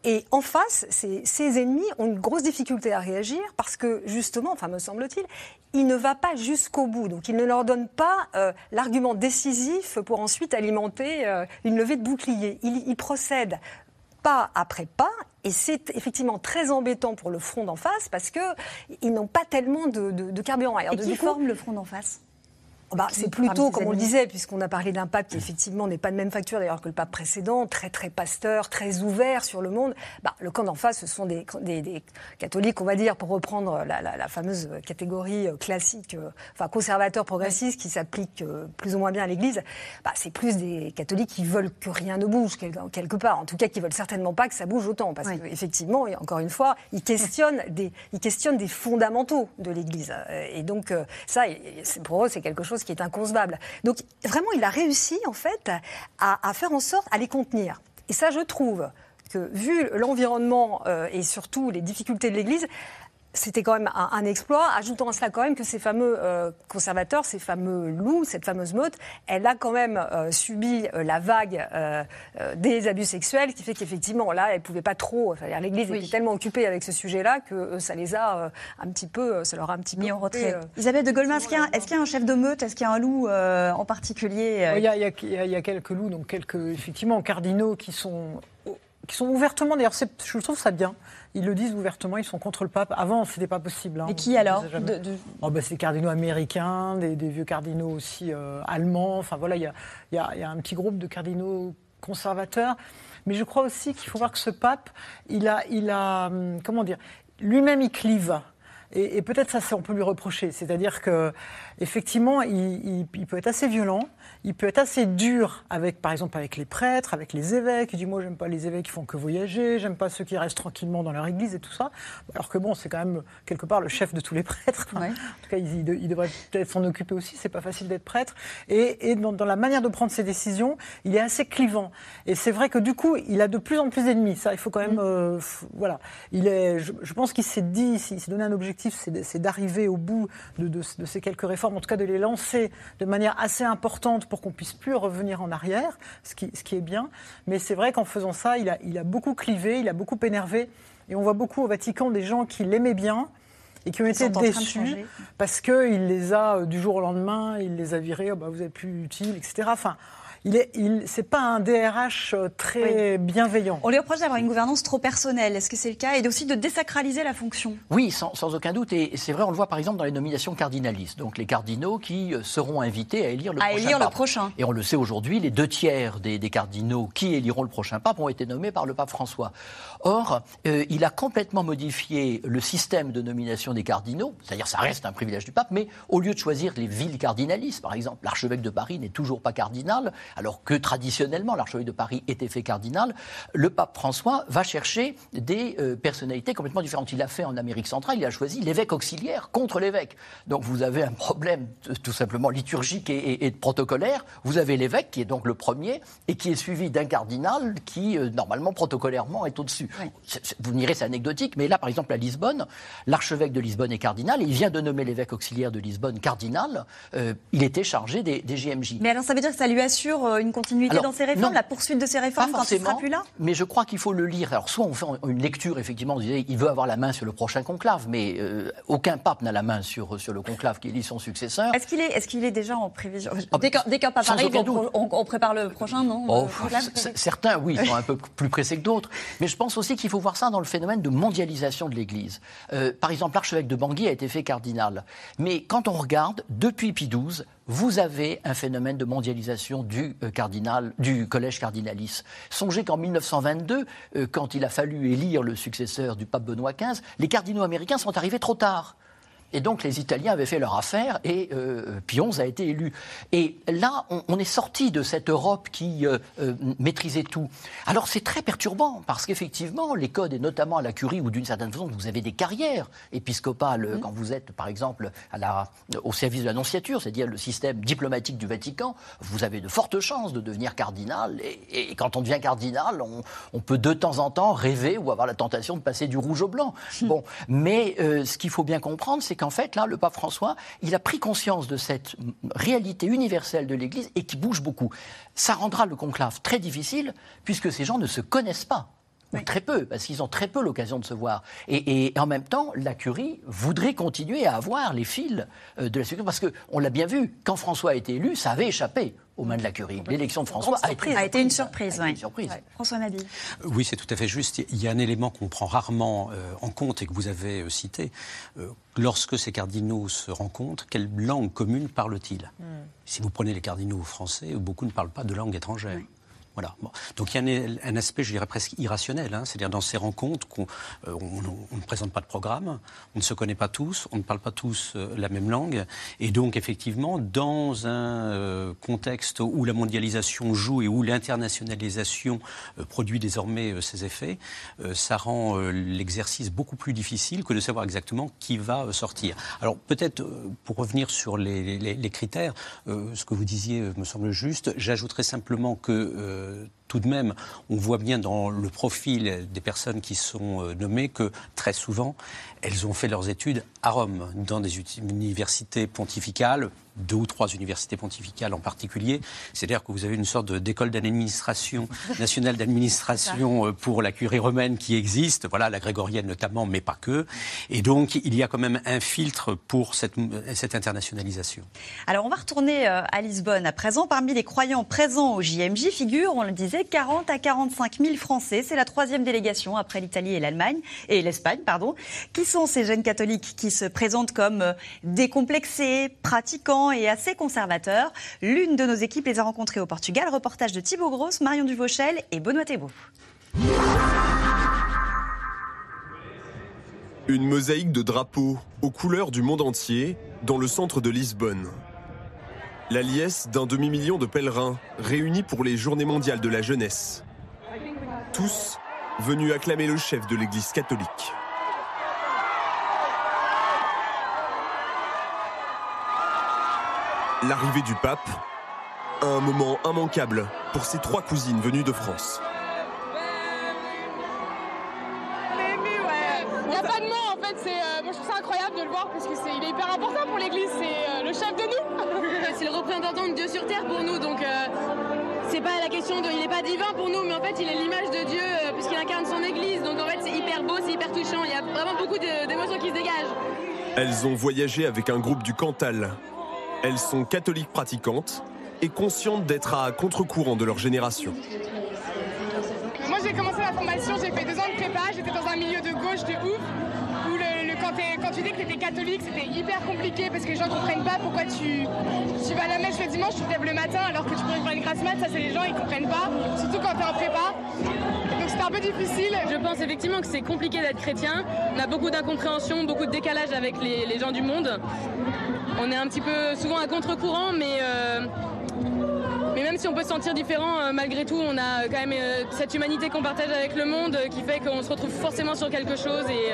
Et en face, ces, ennemis ont une grosse difficulté à réagir parce que, justement, enfin, me semble-t-il, il ne va pas jusqu'au bout. Donc, il ne leur donne pas euh, l'argument décisif pour ensuite alimenter euh, une levée de bouclier. Il, procède pas après pas, et c'est effectivement très embêtant pour le front d'en face parce qu'ils n'ont pas tellement de, carburant. et qui forme le front d'en face? Bah, c'est plutôt, comme on le disait, puisqu'on a parlé d'un pape qui effectivement n'est pas de même facture d'ailleurs que le pape précédent, très très pasteur, très ouvert sur le monde. Bah, le camp d'en face, ce sont des, des, catholiques, on va dire, pour reprendre la, fameuse catégorie euh, classique, euh, enfin conservateurs progressistes qui s'applique euh, plus ou moins bien à l'Église. Bah, c'est plus des catholiques qui veulent que rien ne bouge quelque part, en tout cas qui veulent certainement pas que ça bouge autant, parce qu'effectivement, et encore une fois, ils questionnent des, ils questionnent des fondamentaux de l'Église. Et donc ça, pour eux, c'est quelque chose qui est inconcevable. Donc vraiment, il a réussi en fait à, faire en sorte à les contenir. Et ça, je trouve que vu l'environnement euh, et surtout les difficultés de l'Église, c'était quand même un, exploit, ajoutant à cela quand même que ces fameux euh, conservateurs, ces fameux loups, cette fameuse meute, elle a quand même euh, subi euh, la vague des abus sexuels, qui fait qu'effectivement, là, elle ne pouvait pas trop. L'Église était tellement occupée avec ce sujet-là que ça les a un petit peu, ça leur a un petit mis en retrait. Isabelle de Goldman, est-ce qu'il y, a un chef de meute? Est-ce qu'il y a un loup en particulier il y, a, il, y a, quelques loups, donc quelques effectivement cardinaux qui sont qui sont ouvertement, d'ailleurs, je trouve ça bien. Ils le disent ouvertement, ils sont contre le pape. Avant, ce n'était pas possible. Hein. Et qui alors de, oh, bah, C'est des cardinaux américains, des, vieux cardinaux aussi euh, allemands. Enfin voilà, il y a, y a, un petit groupe de cardinaux conservateurs. Mais je crois aussi qu'il faut voir que ce pape, il a, il a hum, comment dire, lui-même il clive. Et, peut-être ça, on peut lui reprocher. C'est-à-dire que effectivement, il, peut être assez violent, il peut être assez dur avec, par exemple, avec les prêtres, avec les évêques. Il dit moi, j'aime pas les évêques qui font que voyager, j'aime pas ceux qui restent tranquillement dans leur église et tout ça. Alors que bon, c'est quand même quelque part le chef de tous les prêtres. En tout cas, il, devrait peut-être s'en occuper aussi. C'est pas facile d'être prêtre. Et, dans, la manière de prendre ses décisions, il est assez clivant. Et c'est vrai que du coup, il a de plus en plus d'ennemis. Ça, il faut quand même, mm. euh, voilà. Il est, je, pense qu'il s'est dit, il s'est donné un objectif, c'est d'arriver au bout de, de ces quelques réformes en tout cas de les lancer de manière assez importante pour qu'on puisse plus revenir en arrière, ce qui, ce qui est bien. Mais c'est vrai qu'en faisant ça, il a, il a beaucoup clivé, il a beaucoup énervé. Et on voit beaucoup au Vatican des gens qui l'aimaient bien et qui ont été déçus parce qu'il les a, euh, du jour au lendemain, il les a virés, oh bah, vous n'êtes plus utile, etc. Enfin, il est, il, c'est pas un DRH euh, très bienveillant. On lui reproche d'avoir une gouvernance trop personnelle. Est-ce que c'est le cas? Et aussi de désacraliser la fonction. Oui, sans, aucun doute. Et c'est vrai, on le voit par exemple dans les nominations cardinalistes. Donc les cardinaux qui euh, seront invités à élire le à prochain élire pape. le prochain. Et on le sait aujourd'hui, les deux tiers des, cardinaux qui éliront le prochain pape ont été nommés par le pape François. Or, euh, il a complètement modifié le système de nomination des cardinaux. C'est-à-dire, ça reste un privilège du pape, mais au lieu de choisir les villes cardinalistes, par exemple, l'archevêque de Paris n'est toujours pas cardinal alors que traditionnellement l'archevêque de Paris était fait cardinal, le pape François va chercher des euh, personnalités complètement différentes. Il l'a fait en Amérique centrale, il a choisi l'évêque auxiliaire contre l'évêque. Donc vous avez un problème tout simplement liturgique et, protocolaire. Vous avez l'évêque qui est donc le premier et qui est suivi d'un cardinal qui euh, normalement protocolairement est au-dessus. Vous me direz c'est anecdotique, mais là par exemple à Lisbonne, l'archevêque de Lisbonne est cardinal et il vient de nommer l'évêque auxiliaire de Lisbonne cardinal. Euh, il était chargé des, des GMJ. Mais alors ça veut dire que ça lui assure une continuité dans ces réformes, la poursuite de ces réformes quand il sera plus là? Mais je crois qu'il faut le lire. Alors soit on fait une lecture, effectivement, on disait il veut avoir la main sur le prochain conclave, mais euh, aucun pape n'a la main sur, sur le conclave qui élit son successeur. Est-ce qu'il est, est, qu'il est déjà en prévision? Ah, Dès qu'un pape arrive, on, on, prépare le prochain, non? Oh, Certains, oui, sont un peu plus pressés que d'autres. Mais je pense aussi qu'il faut voir ça dans le phénomène de mondialisation de l'Église. Euh, par exemple, l'archevêque de Bangui a été fait cardinal. Mais quand on regarde, depuis Pie XII, vous avez un phénomène de mondialisation du, euh, cardinal, du collège cardinalis. Songez qu'en 1922, euh, quand il a fallu élire le successeur du pape Benoît XV, les cardinaux américains sont arrivés trop tard. Et donc les Italiens avaient fait leur affaire et euh, a été élu. Et là, on, est sorti de cette Europe qui euh, euh, maîtrisait tout. Alors c'est très perturbant parce qu'effectivement, les codes, et notamment à la curie, ou d'une certaine façon, vous avez des carrières épiscopales mmh. quand vous êtes, par exemple, à la, au service de l'annonciature, c'est-à-dire le système diplomatique du Vatican, vous avez de fortes chances de devenir cardinal. Et, quand on devient cardinal, on, on, peut de temps en temps rêver ou avoir la tentation de passer du rouge au blanc. Bon, mais euh, ce qu'il faut bien comprendre, c'est qu'en fait, là, le pape François, il a pris conscience de cette réalité universelle de l'Église et qui bouge beaucoup. Ça rendra le conclave très difficile puisque ces gens ne se connaissent pas. Ou très peu, parce qu'ils ont très peu l'occasion de se voir. Et, en même temps, la curie voudrait continuer à avoir les fils euh, de la sécurité, parce qu'on l'a bien vu, quand François a été élu, ça avait échappé aux mains de la Curie. L'élection de François a été, une surprise. François Nabi. Oui, c'est tout à fait juste. Il y a un élément qu'on prend rarement euh, en compte et que vous avez euh, cité. Euh, lorsque ces cardinaux se rencontrent, quelle langue commune parlent-ils? Hmm. Si vous prenez les cardinaux français, beaucoup ne parlent pas de langue étrangère. Voilà. Donc il y a un, aspect, je dirais presque irrationnel, hein. c'est-à-dire dans ces rencontres qu'on euh, on, ne présente pas de programme, on ne se connaît pas tous, on ne parle pas tous euh, la même langue, et donc effectivement dans un euh, contexte où la mondialisation joue et où l'internationalisation produit désormais ses effets, ça rend l'exercice beaucoup plus difficile que de savoir exactement qui va sortir. Alors peut-être pour revenir sur les, les critères, ce que vous disiez me semble juste, j'ajouterais simplement que euh, tout de même, on voit bien dans le profil des personnes qui sont euh, nommées que très souvent, elles ont fait leurs études à Rome, dans des universités pontificales, deux ou trois universités pontificales en particulier. C'est-à-dire que vous avez une sorte d'école d'administration, nationale d'administration euh, pour la curie romaine qui existe, voilà, la grégorienne notamment, mais pas que. Et donc, il y a quand même un filtre pour cette, cette internationalisation. Alors, on va retourner euh, à Lisbonne à présent. Parmi les croyants présents au JMJ figure, on le disait, mobilisé 40 à 45 000 Français. C'est la troisième délégation après l'Italie et l'Allemagne et l'Espagne, pardon. Qui sont ces jeunes catholiques qui se présentent comme euh, décomplexés, pratiquants et assez conservateurs? L'une de nos équipes les a rencontrés au Portugal. Reportage de Thibaut Grosse, Marion Duvauchel et Benoît Thébault. Une mosaïque de drapeaux aux couleurs du monde entier dans le centre de Lisbonne. La liesse d'un demi-million de pèlerins réunis pour les Journées mondiales de la jeunesse. Tous venus acclamer le chef de l'Église catholique. L'arrivée du pape, un moment immanquable pour ses trois cousines venues de France. Dieu sur terre pour nous donc euh, c'est pas la question de. Il n'est pas divin pour nous mais en fait il est l'image de Dieu euh, puisqu'il incarne son église donc en fait c'est hyper beau, c'est hyper touchant, il y a vraiment beaucoup d'émotions qui se dégagent. Elles ont voyagé avec un groupe du Cantal. Elles sont catholiques pratiquantes et conscientes d'être à contre-courant de leur génération. Moi j'ai commencé la formation, j'ai fait deux ans de prépa, j'étais dans un milieu de gauche de ouf. Quand, tu dis que tu étais catholique, c'était hyper compliqué parce que les gens comprennent pas pourquoi tu, vas à la mèche le dimanche, tu te lèves le matin alors que tu pourrais faire une grasse mat, ça c'est les gens ils comprennent pas, surtout quand tu es en prépa. Donc c'était un peu difficile. Je pense effectivement que c'est compliqué d'être chrétien. On a beaucoup d'incompréhension, beaucoup de décalage avec les, gens du monde. On est un petit peu souvent à contre-courant, mais, euh, mais même si on peut se sentir différent, euh, malgré tout, on a quand même euh, cette humanité qu'on partage avec le monde qui fait qu'on se retrouve forcément sur quelque chose et,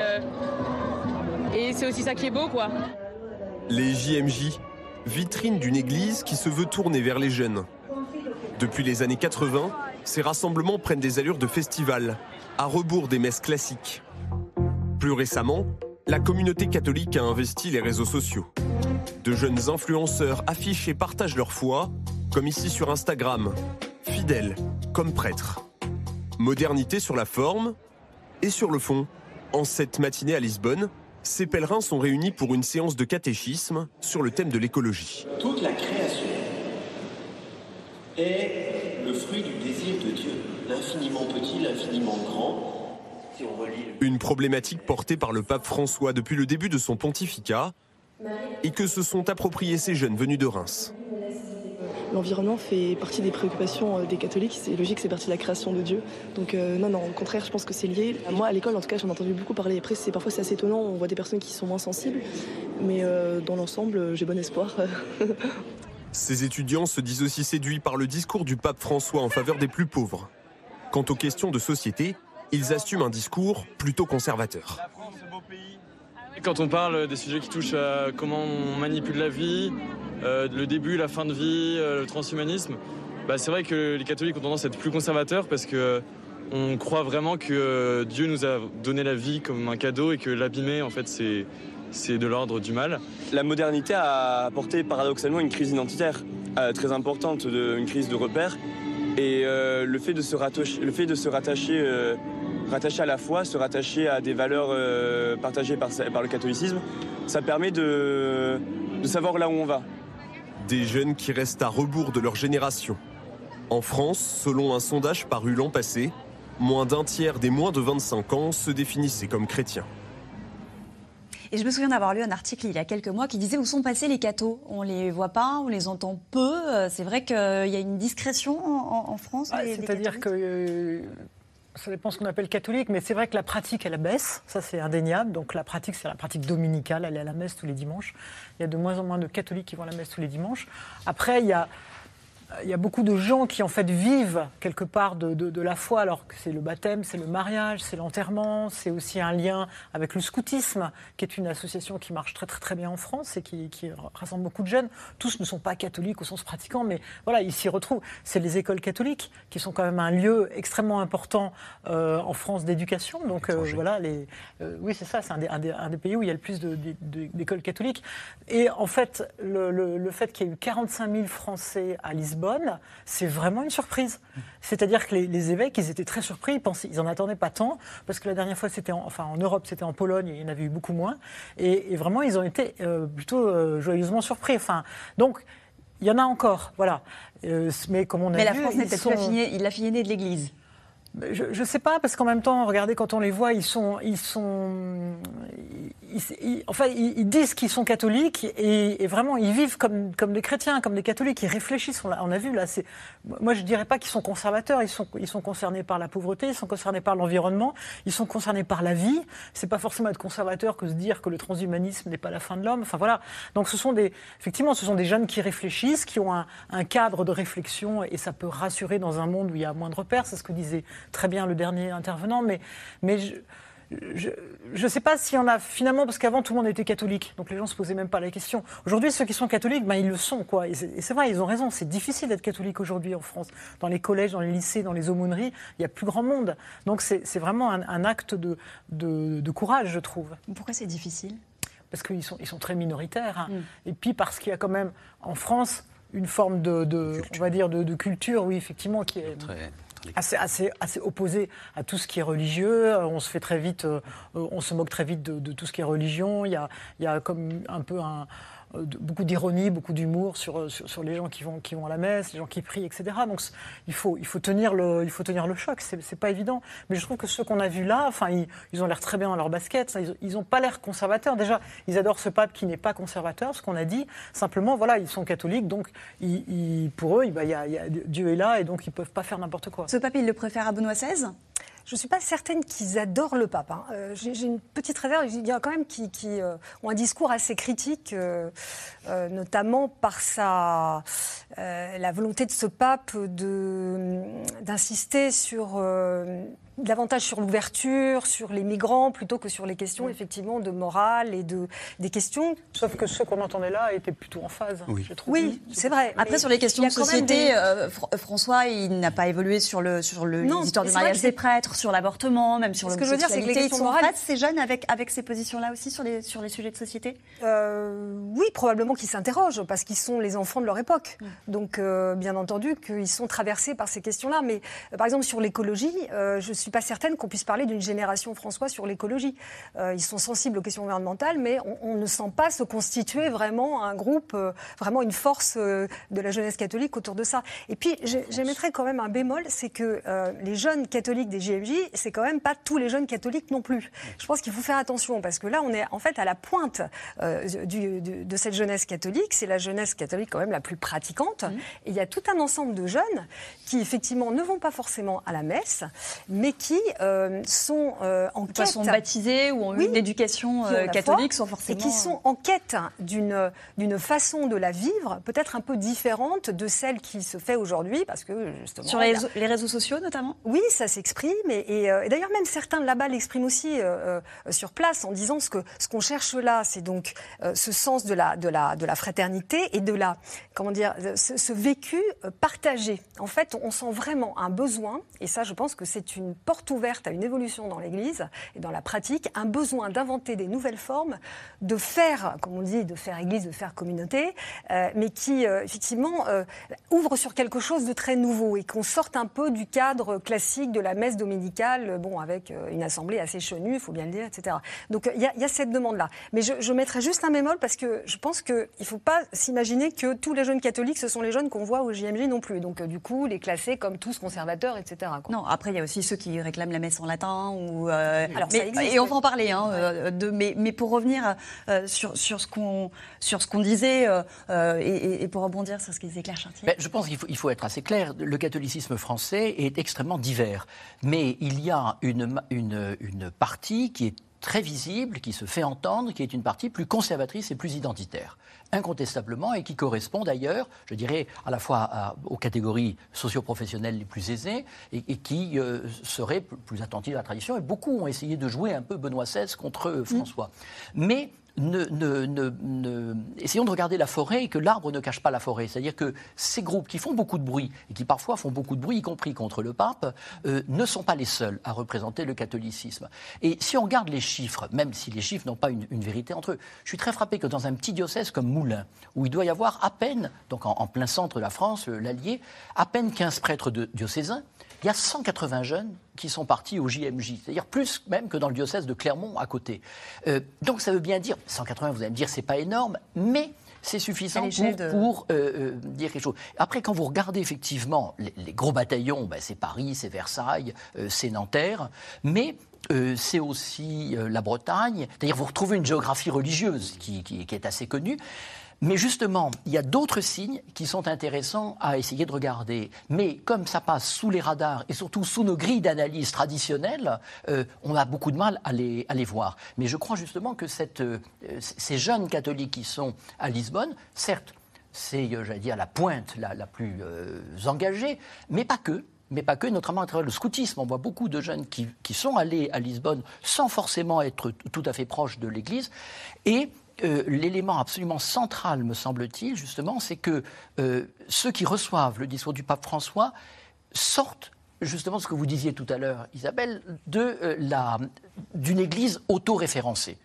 et c'est aussi ça qui est beau, quoi. Les JMJ, vitrine d'une église qui se veut tourner vers les jeunes. Depuis les années 80, ces rassemblements prennent des allures de festival, à rebours des messes classiques. Plus récemment, la communauté catholique a investi les réseaux sociaux. De jeunes influenceurs affichent et partagent leur foi, comme ici sur Instagram, fidèles comme prêtres. Modernité sur la forme et sur le fond. En cette matinée à Lisbonne, ces pèlerins sont réunis pour une séance de catéchisme sur le thème de l'écologie. Toute la création est le fruit du désir de Dieu, l'infiniment petit, l'infiniment grand. Si on relit le Une problématique portée par le pape François depuis le début de son pontificat et que se sont appropriés ces jeunes venus de Reims. L'environnement fait partie des préoccupations euh, des catholiques, c'est logique, c'est partie de la création de Dieu. Donc euh, non, non, au contraire, je pense que c'est lié. Moi, à l'école, en tout cas, j'en ai entendu beaucoup parler. Après, c'est parfois c'est assez étonnant, on voit des personnes qui sont moins sensibles, mais euh, dans l'ensemble, j'ai bon espoir. Ces étudiants se disent aussi séduits par le discours du pape François en faveur des plus pauvres. Quant aux questions de société, ils assument un discours plutôt conservateur. Quand on parle des sujets qui touchent à comment on manipule la vie, euh, le début, la fin de vie, euh, le transhumanisme, bah, c'est vrai que les catholiques ont tendance à être plus conservateurs parce que euh, on croit vraiment que Dieu nous a donné la vie comme un cadeau et que l'abîmer, en fait, c'est c'est de l'ordre du mal. La modernité a apporté paradoxalement une crise identitaire très importante, une crise de repères. Et le fait de se rattacher, rattacher à la foi, se rattacher à des valeurs euh, partagées par, par le catholicisme, ça permet de, de savoir là où on va. Des jeunes qui restent à rebours de leur génération. En France, selon un sondage paru l'an passé, moins d'un tiers des moins de 25 ans se définissaient comme chrétiens. Et je me souviens d'avoir lu un article il y a quelques mois qui disait où sont passés les cathos. On les voit pas, on les entend peu. Euh, C'est vrai qu'il y a une discrétion en, France. Ah, C'est-à-dire que euh, ça dépend ce qu'on appelle catholique, mais c'est vrai que la pratique, elle baisse, ça c'est indéniable. Donc la pratique, c'est la pratique dominicale, aller à la messe tous les dimanches. Il y a de moins en moins de catholiques qui vont à la messe tous les dimanches. Après, il y a, il y a beaucoup de gens qui en fait vivent quelque part de, de- de la foi, alors que c'est le baptême, c'est le mariage, c'est l'enterrement, c'est aussi un lien avec le scoutisme, qui est une association qui marche très très très bien en France et qui, qui rassemble beaucoup de jeunes. Tous ne sont pas catholiques au sens pratiquant, mais voilà, ils s'y retrouvent. C'est les écoles catholiques qui sont quand même un lieu extrêmement important euh, en France d'éducation. Donc euh, voilà, les, euh, oui c'est ça, c'est un des, un des- un des pays où il y a le plus d'écoles catholiques. Et en fait, le, le- le fait qu'il y ait eu 45 000 Français à Lisbonne, c'est vraiment une surprise. C'est-à-dire que les, les évêques, ils étaient très surpris, ils pensaient, ils en attendaient pas tant, parce que la dernière fois, c'était en, enfin en Europe, c'était en Pologne, et il y en avait eu beaucoup moins. Et, et vraiment, ils ont été euh, plutôt euh, joyeusement surpris. Enfin, donc. Il y en a encore, voilà. Euh, mais comme on a Mais la vu, France n'est peut-être sont- la fille aînée de l'Église. je ne sais pas, parce qu'en même temps, regardez, quand on les voit, ils sont. Ils sont enfin, ils, disent qu'ils sont catholiques et, vraiment, ils vivent comme, des chrétiens, comme des catholiques. Ils réfléchissent. On a, vu là. Moi, je ne dirais pas qu'ils sont conservateurs. Ils sont, concernés par la pauvreté, ils sont concernés par l'environnement, ils sont concernés par la vie. C'est pas forcément être conservateur que se dire que le transhumanisme n'est pas la fin de l'homme. Enfin voilà. Donc, ce sont des. Effectivement, ce sont des jeunes qui réfléchissent, qui ont un, un cadre de réflexion et ça peut rassurer dans un monde où il y a moins de repères. C'est ce que disait très bien le dernier intervenant. Mais, mais je, je ne sais pas s'il y en a finalement, parce qu'avant tout le monde était catholique, donc les gens se posaient même pas la question. Aujourd'hui, ceux qui sont catholiques, ben, ils le sont. quoi. Et c'est vrai, ils ont raison, c'est difficile d'être catholique aujourd'hui en France. Dans les collèges, dans les lycées, dans les aumôneries, il y a plus grand monde. Donc c'est vraiment un, un acte de, de, de courage, je trouve. Pourquoi c'est difficile? Parce qu'ils sont, ils sont très minoritaires. hein. Et puis parce qu'il y a quand même en France une forme de, de on va dire, de, de culture, oui, effectivement, qui est assez, opposé à tout ce qui est religieux. On se fait très vite, euh, on se moque très vite de, tout ce qui est religion. Il y a, comme un peu un, de- beaucoup d'ironie, beaucoup d'humour sur, euh, sur, sur les gens qui vont, qui vont à la messe, les gens qui prient, etc. Donc il faut, il faut, tenir, le, il faut tenir le choc. C'est pas évident. Mais je trouve que ceux qu'on a vus là, enfin, ils, ils ont l'air très bien dans leur basket. Ils, ils ont pas l'air conservateurs. Déjà, ils adorent ce pape qui n'est pas conservateur, ce qu'on a dit. Simplement, voilà, ils sont catholiques, donc pour eux, il bah, y y a- Dieu est là et donc ils peuvent pas faire n'importe quoi. Ce pape, il le préfère à Benoît XVI Je ne suis pas certaine qu'ils adorent le pape. hein. Euh, J'ai une petite réserve. Il y a quand même qui, euh, ont un discours assez critique, euh, notamment par sa, la volonté de ce pape d'insister sur davantage sur l'ouverture, sur les migrants, plutôt que sur les questions effectivement de morale et de des questions. Sauf que ceux qu'on entendait là étaient plutôt en phase. Oui. je trouve. Oui, c'est vrai. Après, Mais sur les questions de société, des- euh, Fr- François, il n'a pas évolué sur le sur le Non, l'histoire mais du mariage des prêtres, sur l'avortement, même sur Ce que je veux dire, c'est que les questions sont en morales- phase, ces jeunes, avec avec ces positions-là aussi sur les sur les sujets de société? Euh, oui, probablement qu'ils s'interrogent parce qu'ils sont les enfants de leur époque. Mm. Donc, euh, bien entendu, qu'ils sont traversés par ces questions-là. Mais, euh, par exemple, sur l'écologie, euh, je ne suis pas certaine qu'on puisse parler d'une génération François sur l'écologie. Euh, ils sont sensibles aux questions environnementales, mais on, on ne sent pas se constituer vraiment un groupe, euh, vraiment une force euh, de la jeunesse catholique autour de ça. Et puis, j'émettrais quand même un bémol, c'est que les jeunes catholiques des JMJ, c'est quand même pas tous les jeunes catholiques non plus. Je pense qu'il faut faire attention parce que là, on est en fait à la pointe euh, du- du- de cette jeunesse catholique. C'est la jeunesse catholique quand même la plus pratiquante. Et il y a tout un ensemble de jeunes qui effectivement ne vont pas forcément à la messe, mais qui euh, sont euh, en Qui quête. sont baptisés ou ont eu Oui. une éducation euh, catholique, foi sont forcément et qui sont en quête d'une d'une façon de la vivre peut-être un peu différente de celle qui se fait aujourd'hui parce que justement sur les, réseaux- les réseaux sociaux notamment? oui, ça s'exprime. Et, et, et d'ailleurs, même certains là-bas l'expriment aussi sur place en disant ce que ce qu'on cherche là, c'est donc ce sens de la, de, la, de la fraternité et de la, comment dire, ce, ce vécu partagé. En fait, on sent vraiment un besoin, et ça, je pense que c'est une porte ouverte à une évolution dans l'Église et dans la pratique, un besoin d'inventer des nouvelles formes, de faire, comme on dit, de faire Église, de faire communauté, euh, mais qui, euh, effectivement, euh, ouvre sur quelque chose de très nouveau et qu'on sorte un peu du cadre classique de la messe dominicale, euh, bon, avec une assemblée assez chenue, il faut bien le dire, etc. Donc il y, a- cette demande-là. Mais je, je mettrais juste un bémol parce que je pense qu'il ne faut pas s'imaginer que tous les jeunes catholiques, ce sont les jeunes qu'on voit au JMJ non plus. Donc du coup, les classer comme tous conservateurs, etc. Non, après il y a aussi ceux qui réclament la messe en latin ou euh, Alors, ça mais- existe, et on va en parler. Hein, euh, de, mais, mais pour revenir euh, sur, sur ce qu'on sur ce qu'on disait et, pour rebondir sur ce que disait Claire Chartier. Ben, je pense qu'il faut, il faut être assez clair. Le catholicisme français est extrêmement divers. Mais il y a une, une, une partie qui est très visible, qui se fait entendre, qui est une partie plus conservatrice et plus identitaire. Incontestablement, et qui correspond d'ailleurs, je dirais, à la fois à- aux catégories socio-professionnelles les plus aisées, et, et qui euh, seraient plus attentives à la tradition. Et beaucoup ont essayé de jouer un peu Benoît XVI contre euh, François. Mais ne, ne- ne- essayons de regarder la forêt et que l'arbre ne cache pas la forêt. C'est-à-dire que ces groupes qui font beaucoup de bruit et qui parfois font beaucoup de bruit, y compris contre le pape, euh, ne sont pas les seuls à représenter le catholicisme. Et si on regarde les chiffres, même si les chiffres n'ont pas une, vérité entre eux, je suis très frappé que dans un petit diocèse comme Moulins, où il doit y avoir à peine, donc en, en plein centre de la France, euh, l'Allier, à peine 15 prêtres de, diocésains, il y a 180 jeunes qui sont partis au JMJ, c'est-à-dire plus même que dans le diocèse de Clermont à côté. Euh, donc ça veut bien dire, 180, vous allez me dire, c'est pas énorme, mais c'est suffisant pour, l'échelle de- pour, euh, euh, dire quelque chose. Après, quand vous regardez effectivement les, les gros bataillons, ben, c'est Paris, c'est Versailles, euh, c'est Nanterre, mais euh, c'est aussi euh, la Bretagne. D'ailleurs, vous retrouvez une géographie religieuse qui, est assez connue. Mais justement, il y a d'autres signes qui sont intéressants à essayer de regarder. Mais comme ça passe sous les radars et surtout sous nos grilles d'analyse traditionnelles, euh, on a beaucoup de mal à les, voir. Mais je crois justement que ces jeunes catholiques qui sont à Lisbonne, certes, c'est, j'allais dire, la pointe la, plus engagée, mais pas que. Mais pas que, notamment à travers le scoutisme. On voit beaucoup de jeunes qui, qui sont allés à Lisbonne sans forcément être tout à fait proches de l'Église. Et euh, l'élément absolument central, me semble-t-il, justement, c'est que euh, ceux qui reçoivent le discours du pape François sortent justement ce que vous disiez tout à l'heure, Isabelle, euh, d'une Église auto-référencée.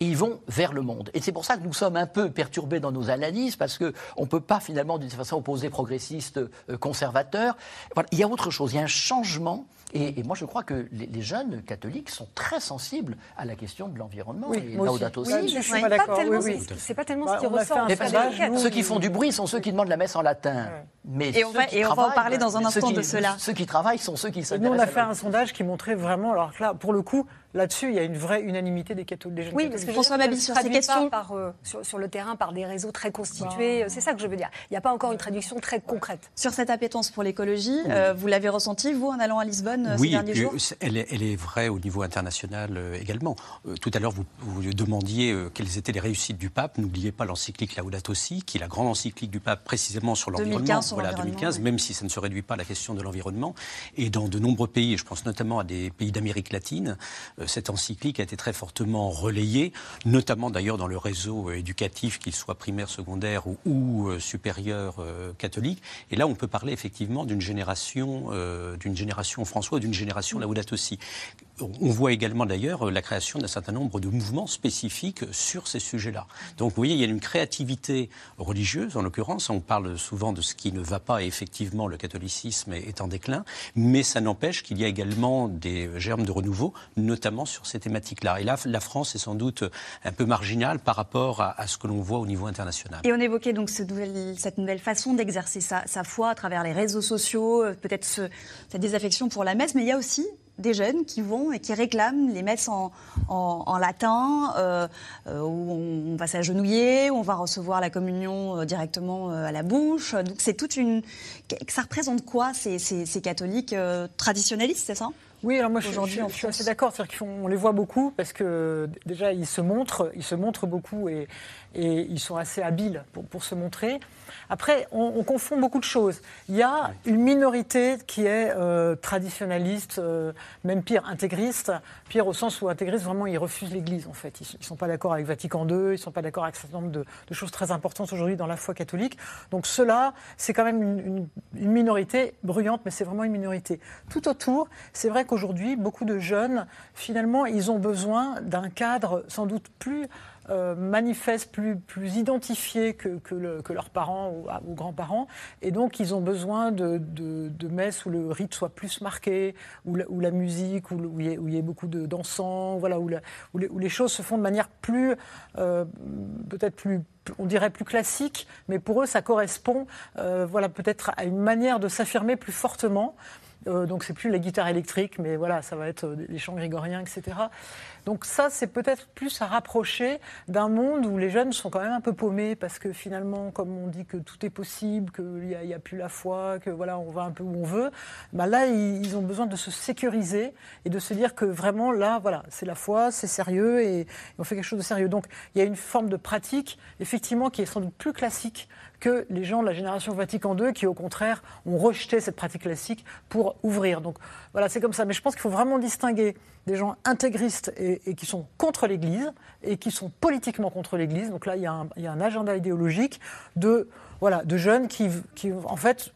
Et ils vont vers le monde. Et c'est pour ça que nous sommes un peu perturbés dans nos analyses, parce qu'on ne peut pas finalement d'une façon opposer progressiste, euh, conservateur. Voilà. Il y a autre chose, il y a un changement. Et, et moi, je crois que les, les jeunes catholiques sont très sensibles à la question de l'environnement. Oui, et moi aussi. Laudato Oui, je suis c'est pas d'accord. oui. c'est pas tellement Bah, ce qui ressort. nous. Ceux qui font du bruit sont ceux qui demandent la messe en latin. Mais Et on va- qui et on va en parler dans un ceux instant qui- de cela. Ceux qui travaillent sont ceux qui s'intéressent. Nous, on a fait un sondage qui montrait vraiment, alors que là, pour le coup, là-dessus, il y a une vraie unanimité des, catho- des jeunes Oui, parce catholiques. que François ça sur se ces questions. pas par, euh, sur, sur le terrain par des réseaux très constitués. C'est ça que je veux dire. Il n'y a pas encore une traduction très concrète. Sur cette appétence pour l'écologie, euh, vous l'avez ressenti, vous, en allant à Lisbonne euh, ces Oui, derniers jours? euh, elle, est, elle est vraie au niveau international euh, également. Euh, tout à l'heure, vous, vous demandiez euh, quelles étaient les réussites du pape. N'oubliez pas l'encyclique Laudato Si, qui est la grande encyclique du pape précisément sur 2015 l'environnement. Voilà, l'environnement, 2015, oui. même si ça ne se réduit pas à la question de l'environnement. Et dans de nombreux pays, et je pense notamment à des pays d'Amérique latine, euh, cette encyclique a été très fortement relayée, notamment d'ailleurs dans le réseau euh, éducatif, qu'il soit primaire, secondaire ou, euh, supérieur euh, catholique. Et là, on peut parler effectivement d'une génération, euh, d'une génération François, d'une génération Laudato Si. On voit également d'ailleurs la création d'un certain nombre de mouvements spécifiques sur ces sujets-là. Donc vous voyez, il y a une créativité religieuse, en l'occurrence. On parle souvent de ce qui ne va pas, et effectivement, le catholicisme est en déclin, mais ça n'empêche qu'il y a également des germes de renouveau, notamment sur ces thématiques-là. Et là, la France est sans doute un peu marginale par rapport à, ce que l'on voit au niveau international. Et on évoquait donc cette nouvelle façon d'exercer sa, sa foi à travers les réseaux sociaux, euh, peut-être ce- cette désaffection pour la messe, mais il y a aussi des jeunes qui vont et qui réclament les messes en, en- en latin, euh, euh, où on, on va s'agenouiller, où on va recevoir la communion euh, directement à la bouche. Donc c'est toute une... Ça représente quoi ces, ces- ces catholiques traditionnalistes, c'est ça? Oui, alors moi je, Aujourd'hui, je- je suis assez d'accord. C'est-à-dire qu'on les voit beaucoup parce que déjà ils se montrent, ils se montrent beaucoup et, et ils sont assez habiles pour, pour se montrer. Après, on, on confond beaucoup de choses. Il y a une minorité qui est euh, traditionnaliste, euh, même pire, intégriste. Pire au sens où intégriste, vraiment, ils refusent l'Église en fait. Ils ne sont pas d'accord avec Vatican II, ils ne sont pas d'accord avec un certain nombre de, de choses très importantes aujourd'hui dans la foi catholique. Donc cela, c'est quand même une, une- une minorité bruyante, mais c'est vraiment une minorité. Tout autour, c'est vrai qu'aujourd'hui, beaucoup de jeunes, finalement, ils ont besoin d'un cadre sans doute plus euh, manifeste, plus, plus identifié que, que, le- que leurs parents ou, ou grands-parents. Et donc, ils ont besoin de, messes où le rite soit plus marqué, où la, musique, où, il y ait, beaucoup de- voilà, où les choses se font de manière plus, euh, peut-être plus, on dirait plus classique, mais pour eux, ça correspond, euh, voilà, peut-être à une manière de s'affirmer plus fortement. Euh, donc c'est plus la guitare électrique, mais voilà, ça va être euh, les chants grégoriens, etc. Donc ça, c'est peut-être plus à rapprocher d'un monde où les jeunes sont quand même un peu paumés parce que finalement, comme on dit que tout est possible, qu'il n'y a, plus la foi, que voilà, on va un peu où on veut, bah là, ils, ont besoin de se sécuriser et de se dire que vraiment là, voilà, c'est la foi, c'est sérieux et on fait quelque chose de sérieux. Donc il y a une forme de pratique, effectivement, qui est sans doute plus classique que les gens de la génération Vatican II qui, au contraire, ont rejeté cette pratique classique pour ouvrir. Donc voilà, c'est comme ça. Mais je pense qu'il faut vraiment distinguer des gens intégristes et, qui sont contre l'Église et qui sont politiquement contre l'Église. Donc là, il y, a un, agenda idéologique de jeunes qui, qui, en fait,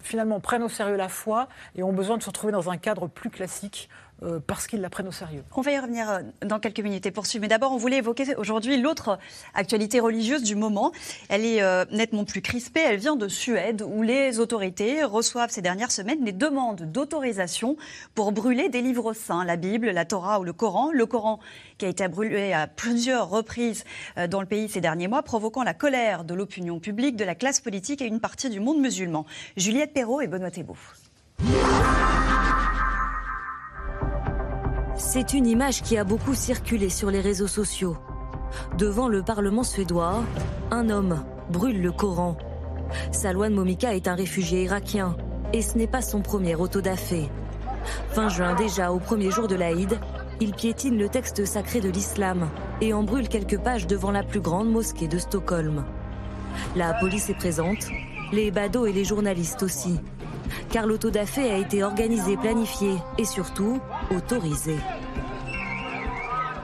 finalement, prennent au sérieux la foi et ont besoin de se retrouver dans un cadre plus classique euh, parce qu'ils la prennent au sérieux. On va y revenir euh, dans quelques minutes et poursuivre. Mais d'abord, on voulait évoquer aujourd'hui l'autre actualité religieuse du moment. Elle est euh, nettement plus crispée. Elle vient de Suède, où les autorités reçoivent ces dernières semaines des demandes d'autorisation pour brûler des livres saints, la Bible, la Torah ou le Coran. Le Coran qui a été brûlé à plusieurs reprises dans le pays ces derniers mois, provoquant la colère de l'opinion publique, de la classe politique et une partie du monde musulman. Juliette Perrault et Benoît Thébault. C'est une image qui a beaucoup circulé sur les réseaux sociaux. Devant le Parlement suédois, un homme brûle le Coran. Salwan Momika est un réfugié irakien et ce n'est pas son premier autodafé. Fin juin déjà, au premier jour de l'Aïd, il piétine le texte sacré de l'islam et en brûle quelques pages devant la plus grande mosquée de Stockholm. La police est présente, les badauds et les journalistes aussi car l'autodafé a été organisé, planifié et surtout autorisé.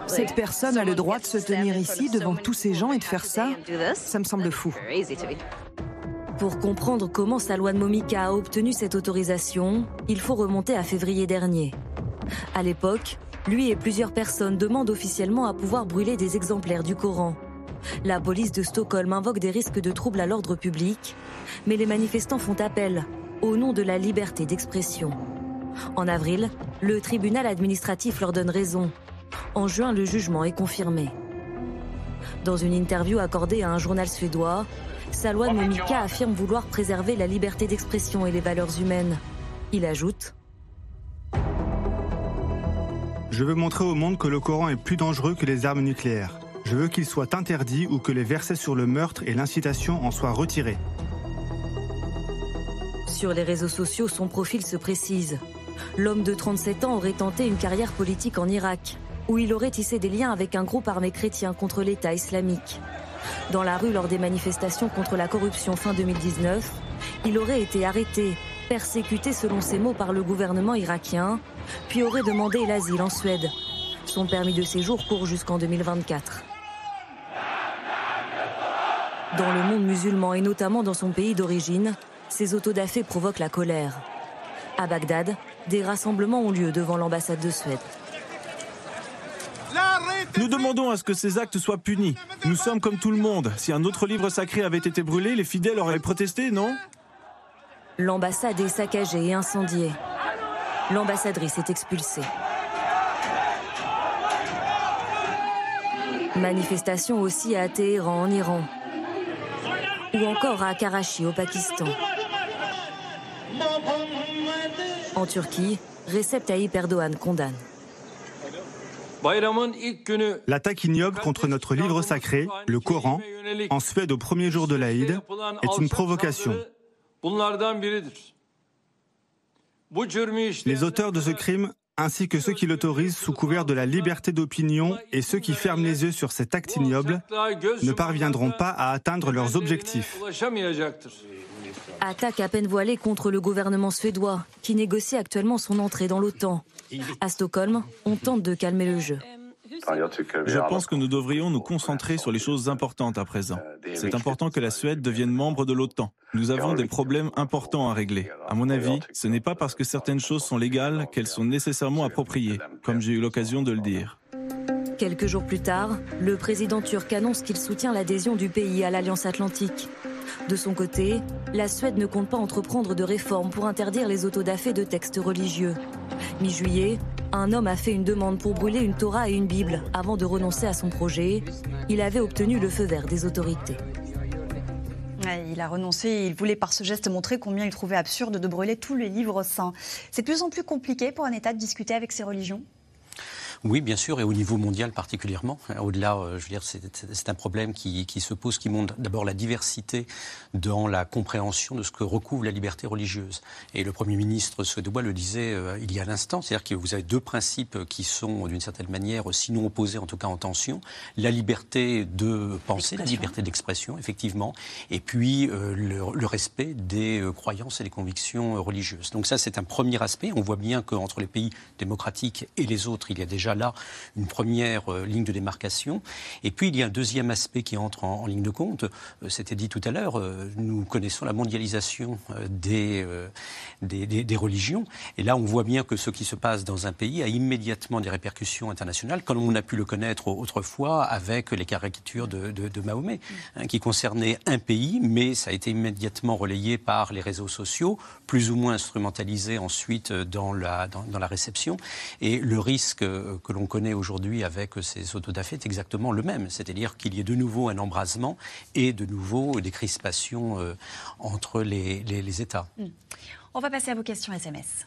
Cette personne a le droit de se tenir ici devant tous ces gens et de faire ça Ça me semble fou. Pour comprendre comment Salwan Momika a obtenu cette autorisation, il faut remonter à février dernier. À l'époque, lui et plusieurs personnes demandent officiellement à pouvoir brûler des exemplaires du Coran. La police de Stockholm invoque des risques de troubles à l'ordre public, mais les manifestants font appel au nom de la liberté d'expression. En avril, le tribunal administratif leur donne raison. En juin, le jugement est confirmé. Dans une interview accordée à un journal suédois, Salwan Momika affirme vouloir préserver la liberté d'expression et les valeurs humaines. Il ajoute Je veux montrer au monde que le Coran est plus dangereux que les armes nucléaires. Je veux qu'il soit interdit ou que les versets sur le meurtre et l'incitation en soient retirés. Sur les réseaux sociaux, son profil se précise. L'homme de 37 ans aurait tenté une carrière politique en Irak, où il aurait tissé des liens avec un groupe armé chrétien contre l'État islamique. Dans la rue lors des manifestations contre la corruption fin 2019, il aurait été arrêté, persécuté selon ses mots par le gouvernement irakien, puis aurait demandé l'asile en Suède. Son permis de séjour court jusqu'en 2024. Dans le monde musulman et notamment dans son pays d'origine, ces autodafés provoquent la colère. À Bagdad, des rassemblements ont lieu devant l'ambassade de Suède. Nous demandons à ce que ces actes soient punis. Nous sommes comme tout le monde. Si un autre livre sacré avait été brûlé, les fidèles auraient protesté, non? L'ambassade est saccagée et incendiée. L'ambassadrice est expulsée. Manifestation aussi à Téhéran en Iran ou encore à Karachi au Pakistan. En Turquie, Recep Tayyip Erdogan condamne. L'attaque ignoble contre notre livre sacré, le Coran, en Suède au premier jour de l'Aïd, est une provocation. Les auteurs de ce crime, ainsi que ceux qui l'autorisent sous couvert de la liberté d'opinion et ceux qui ferment les yeux sur cet acte ignoble, ne parviendront pas à atteindre leurs objectifs. Attaque à peine voilée contre le gouvernement suédois, qui négocie actuellement son entrée dans l'OTAN. À Stockholm, on tente de calmer le jeu. Je pense que nous devrions nous concentrer sur les choses importantes à présent. C'est important que la Suède devienne membre de l'OTAN. Nous avons des problèmes importants à régler. À mon avis, ce n'est pas parce que certaines choses sont légales qu'elles sont nécessairement appropriées, comme j'ai eu l'occasion de le dire. Quelques jours plus tard, le président turc annonce qu'il soutient l'adhésion du pays à l'Alliance Atlantique. De son côté, la Suède ne compte pas entreprendre de réformes pour interdire les autodafés de textes religieux. Mi-juillet, un homme a fait une demande pour brûler une Torah et une Bible avant de renoncer à son projet. Il avait obtenu le feu vert des autorités. il a renoncé, il voulait par ce geste montrer combien il trouvait absurde de brûler tous les livres saints. C'est de plus en plus compliqué pour un État de discuter avec ses religions oui, bien sûr, et au niveau mondial particulièrement. Au-delà, euh, je veux dire, c'est un problème qui, se pose, qui montre d'abord la diversité dans la compréhension de ce que recouvre la liberté religieuse. Et le Premier ministre suédois le disait euh, il y a l'instant, c'est-à-dire que vous avez deux principes qui sont d'une certaine manière, sinon opposés, en tout cas en tension. La liberté de penser, la liberté d'expression, effectivement, et puis euh, le, respect des croyances et des convictions religieuses. Donc ça, c'est un premier aspect. On voit bien qu'entre les pays démocratiques et les autres, il y a déjà déjà là une première ligne de démarcation. Et puis il y a un deuxième aspect qui entre en, ligne de compte. C'était dit tout à l'heure, nous connaissons la mondialisation des, des, religions. Et là, on voit bien que ce qui se passe dans un pays a immédiatement des répercussions internationales, comme on a pu le connaître autrefois avec les caricatures de, de, Mahomet, hein, qui concernaient un pays, mais ça a été immédiatement relayé par les réseaux sociaux, plus ou moins instrumentalisé ensuite dans la, dans, la réception. Et le risque que l'on connaît aujourd'hui avec ces autodafés est exactement le même, c'est-à-dire qu'il y ait de nouveau un embrasement et de nouveau des crispations euh, entre les, les, États. Hmm. On va passer à vos questions SMS.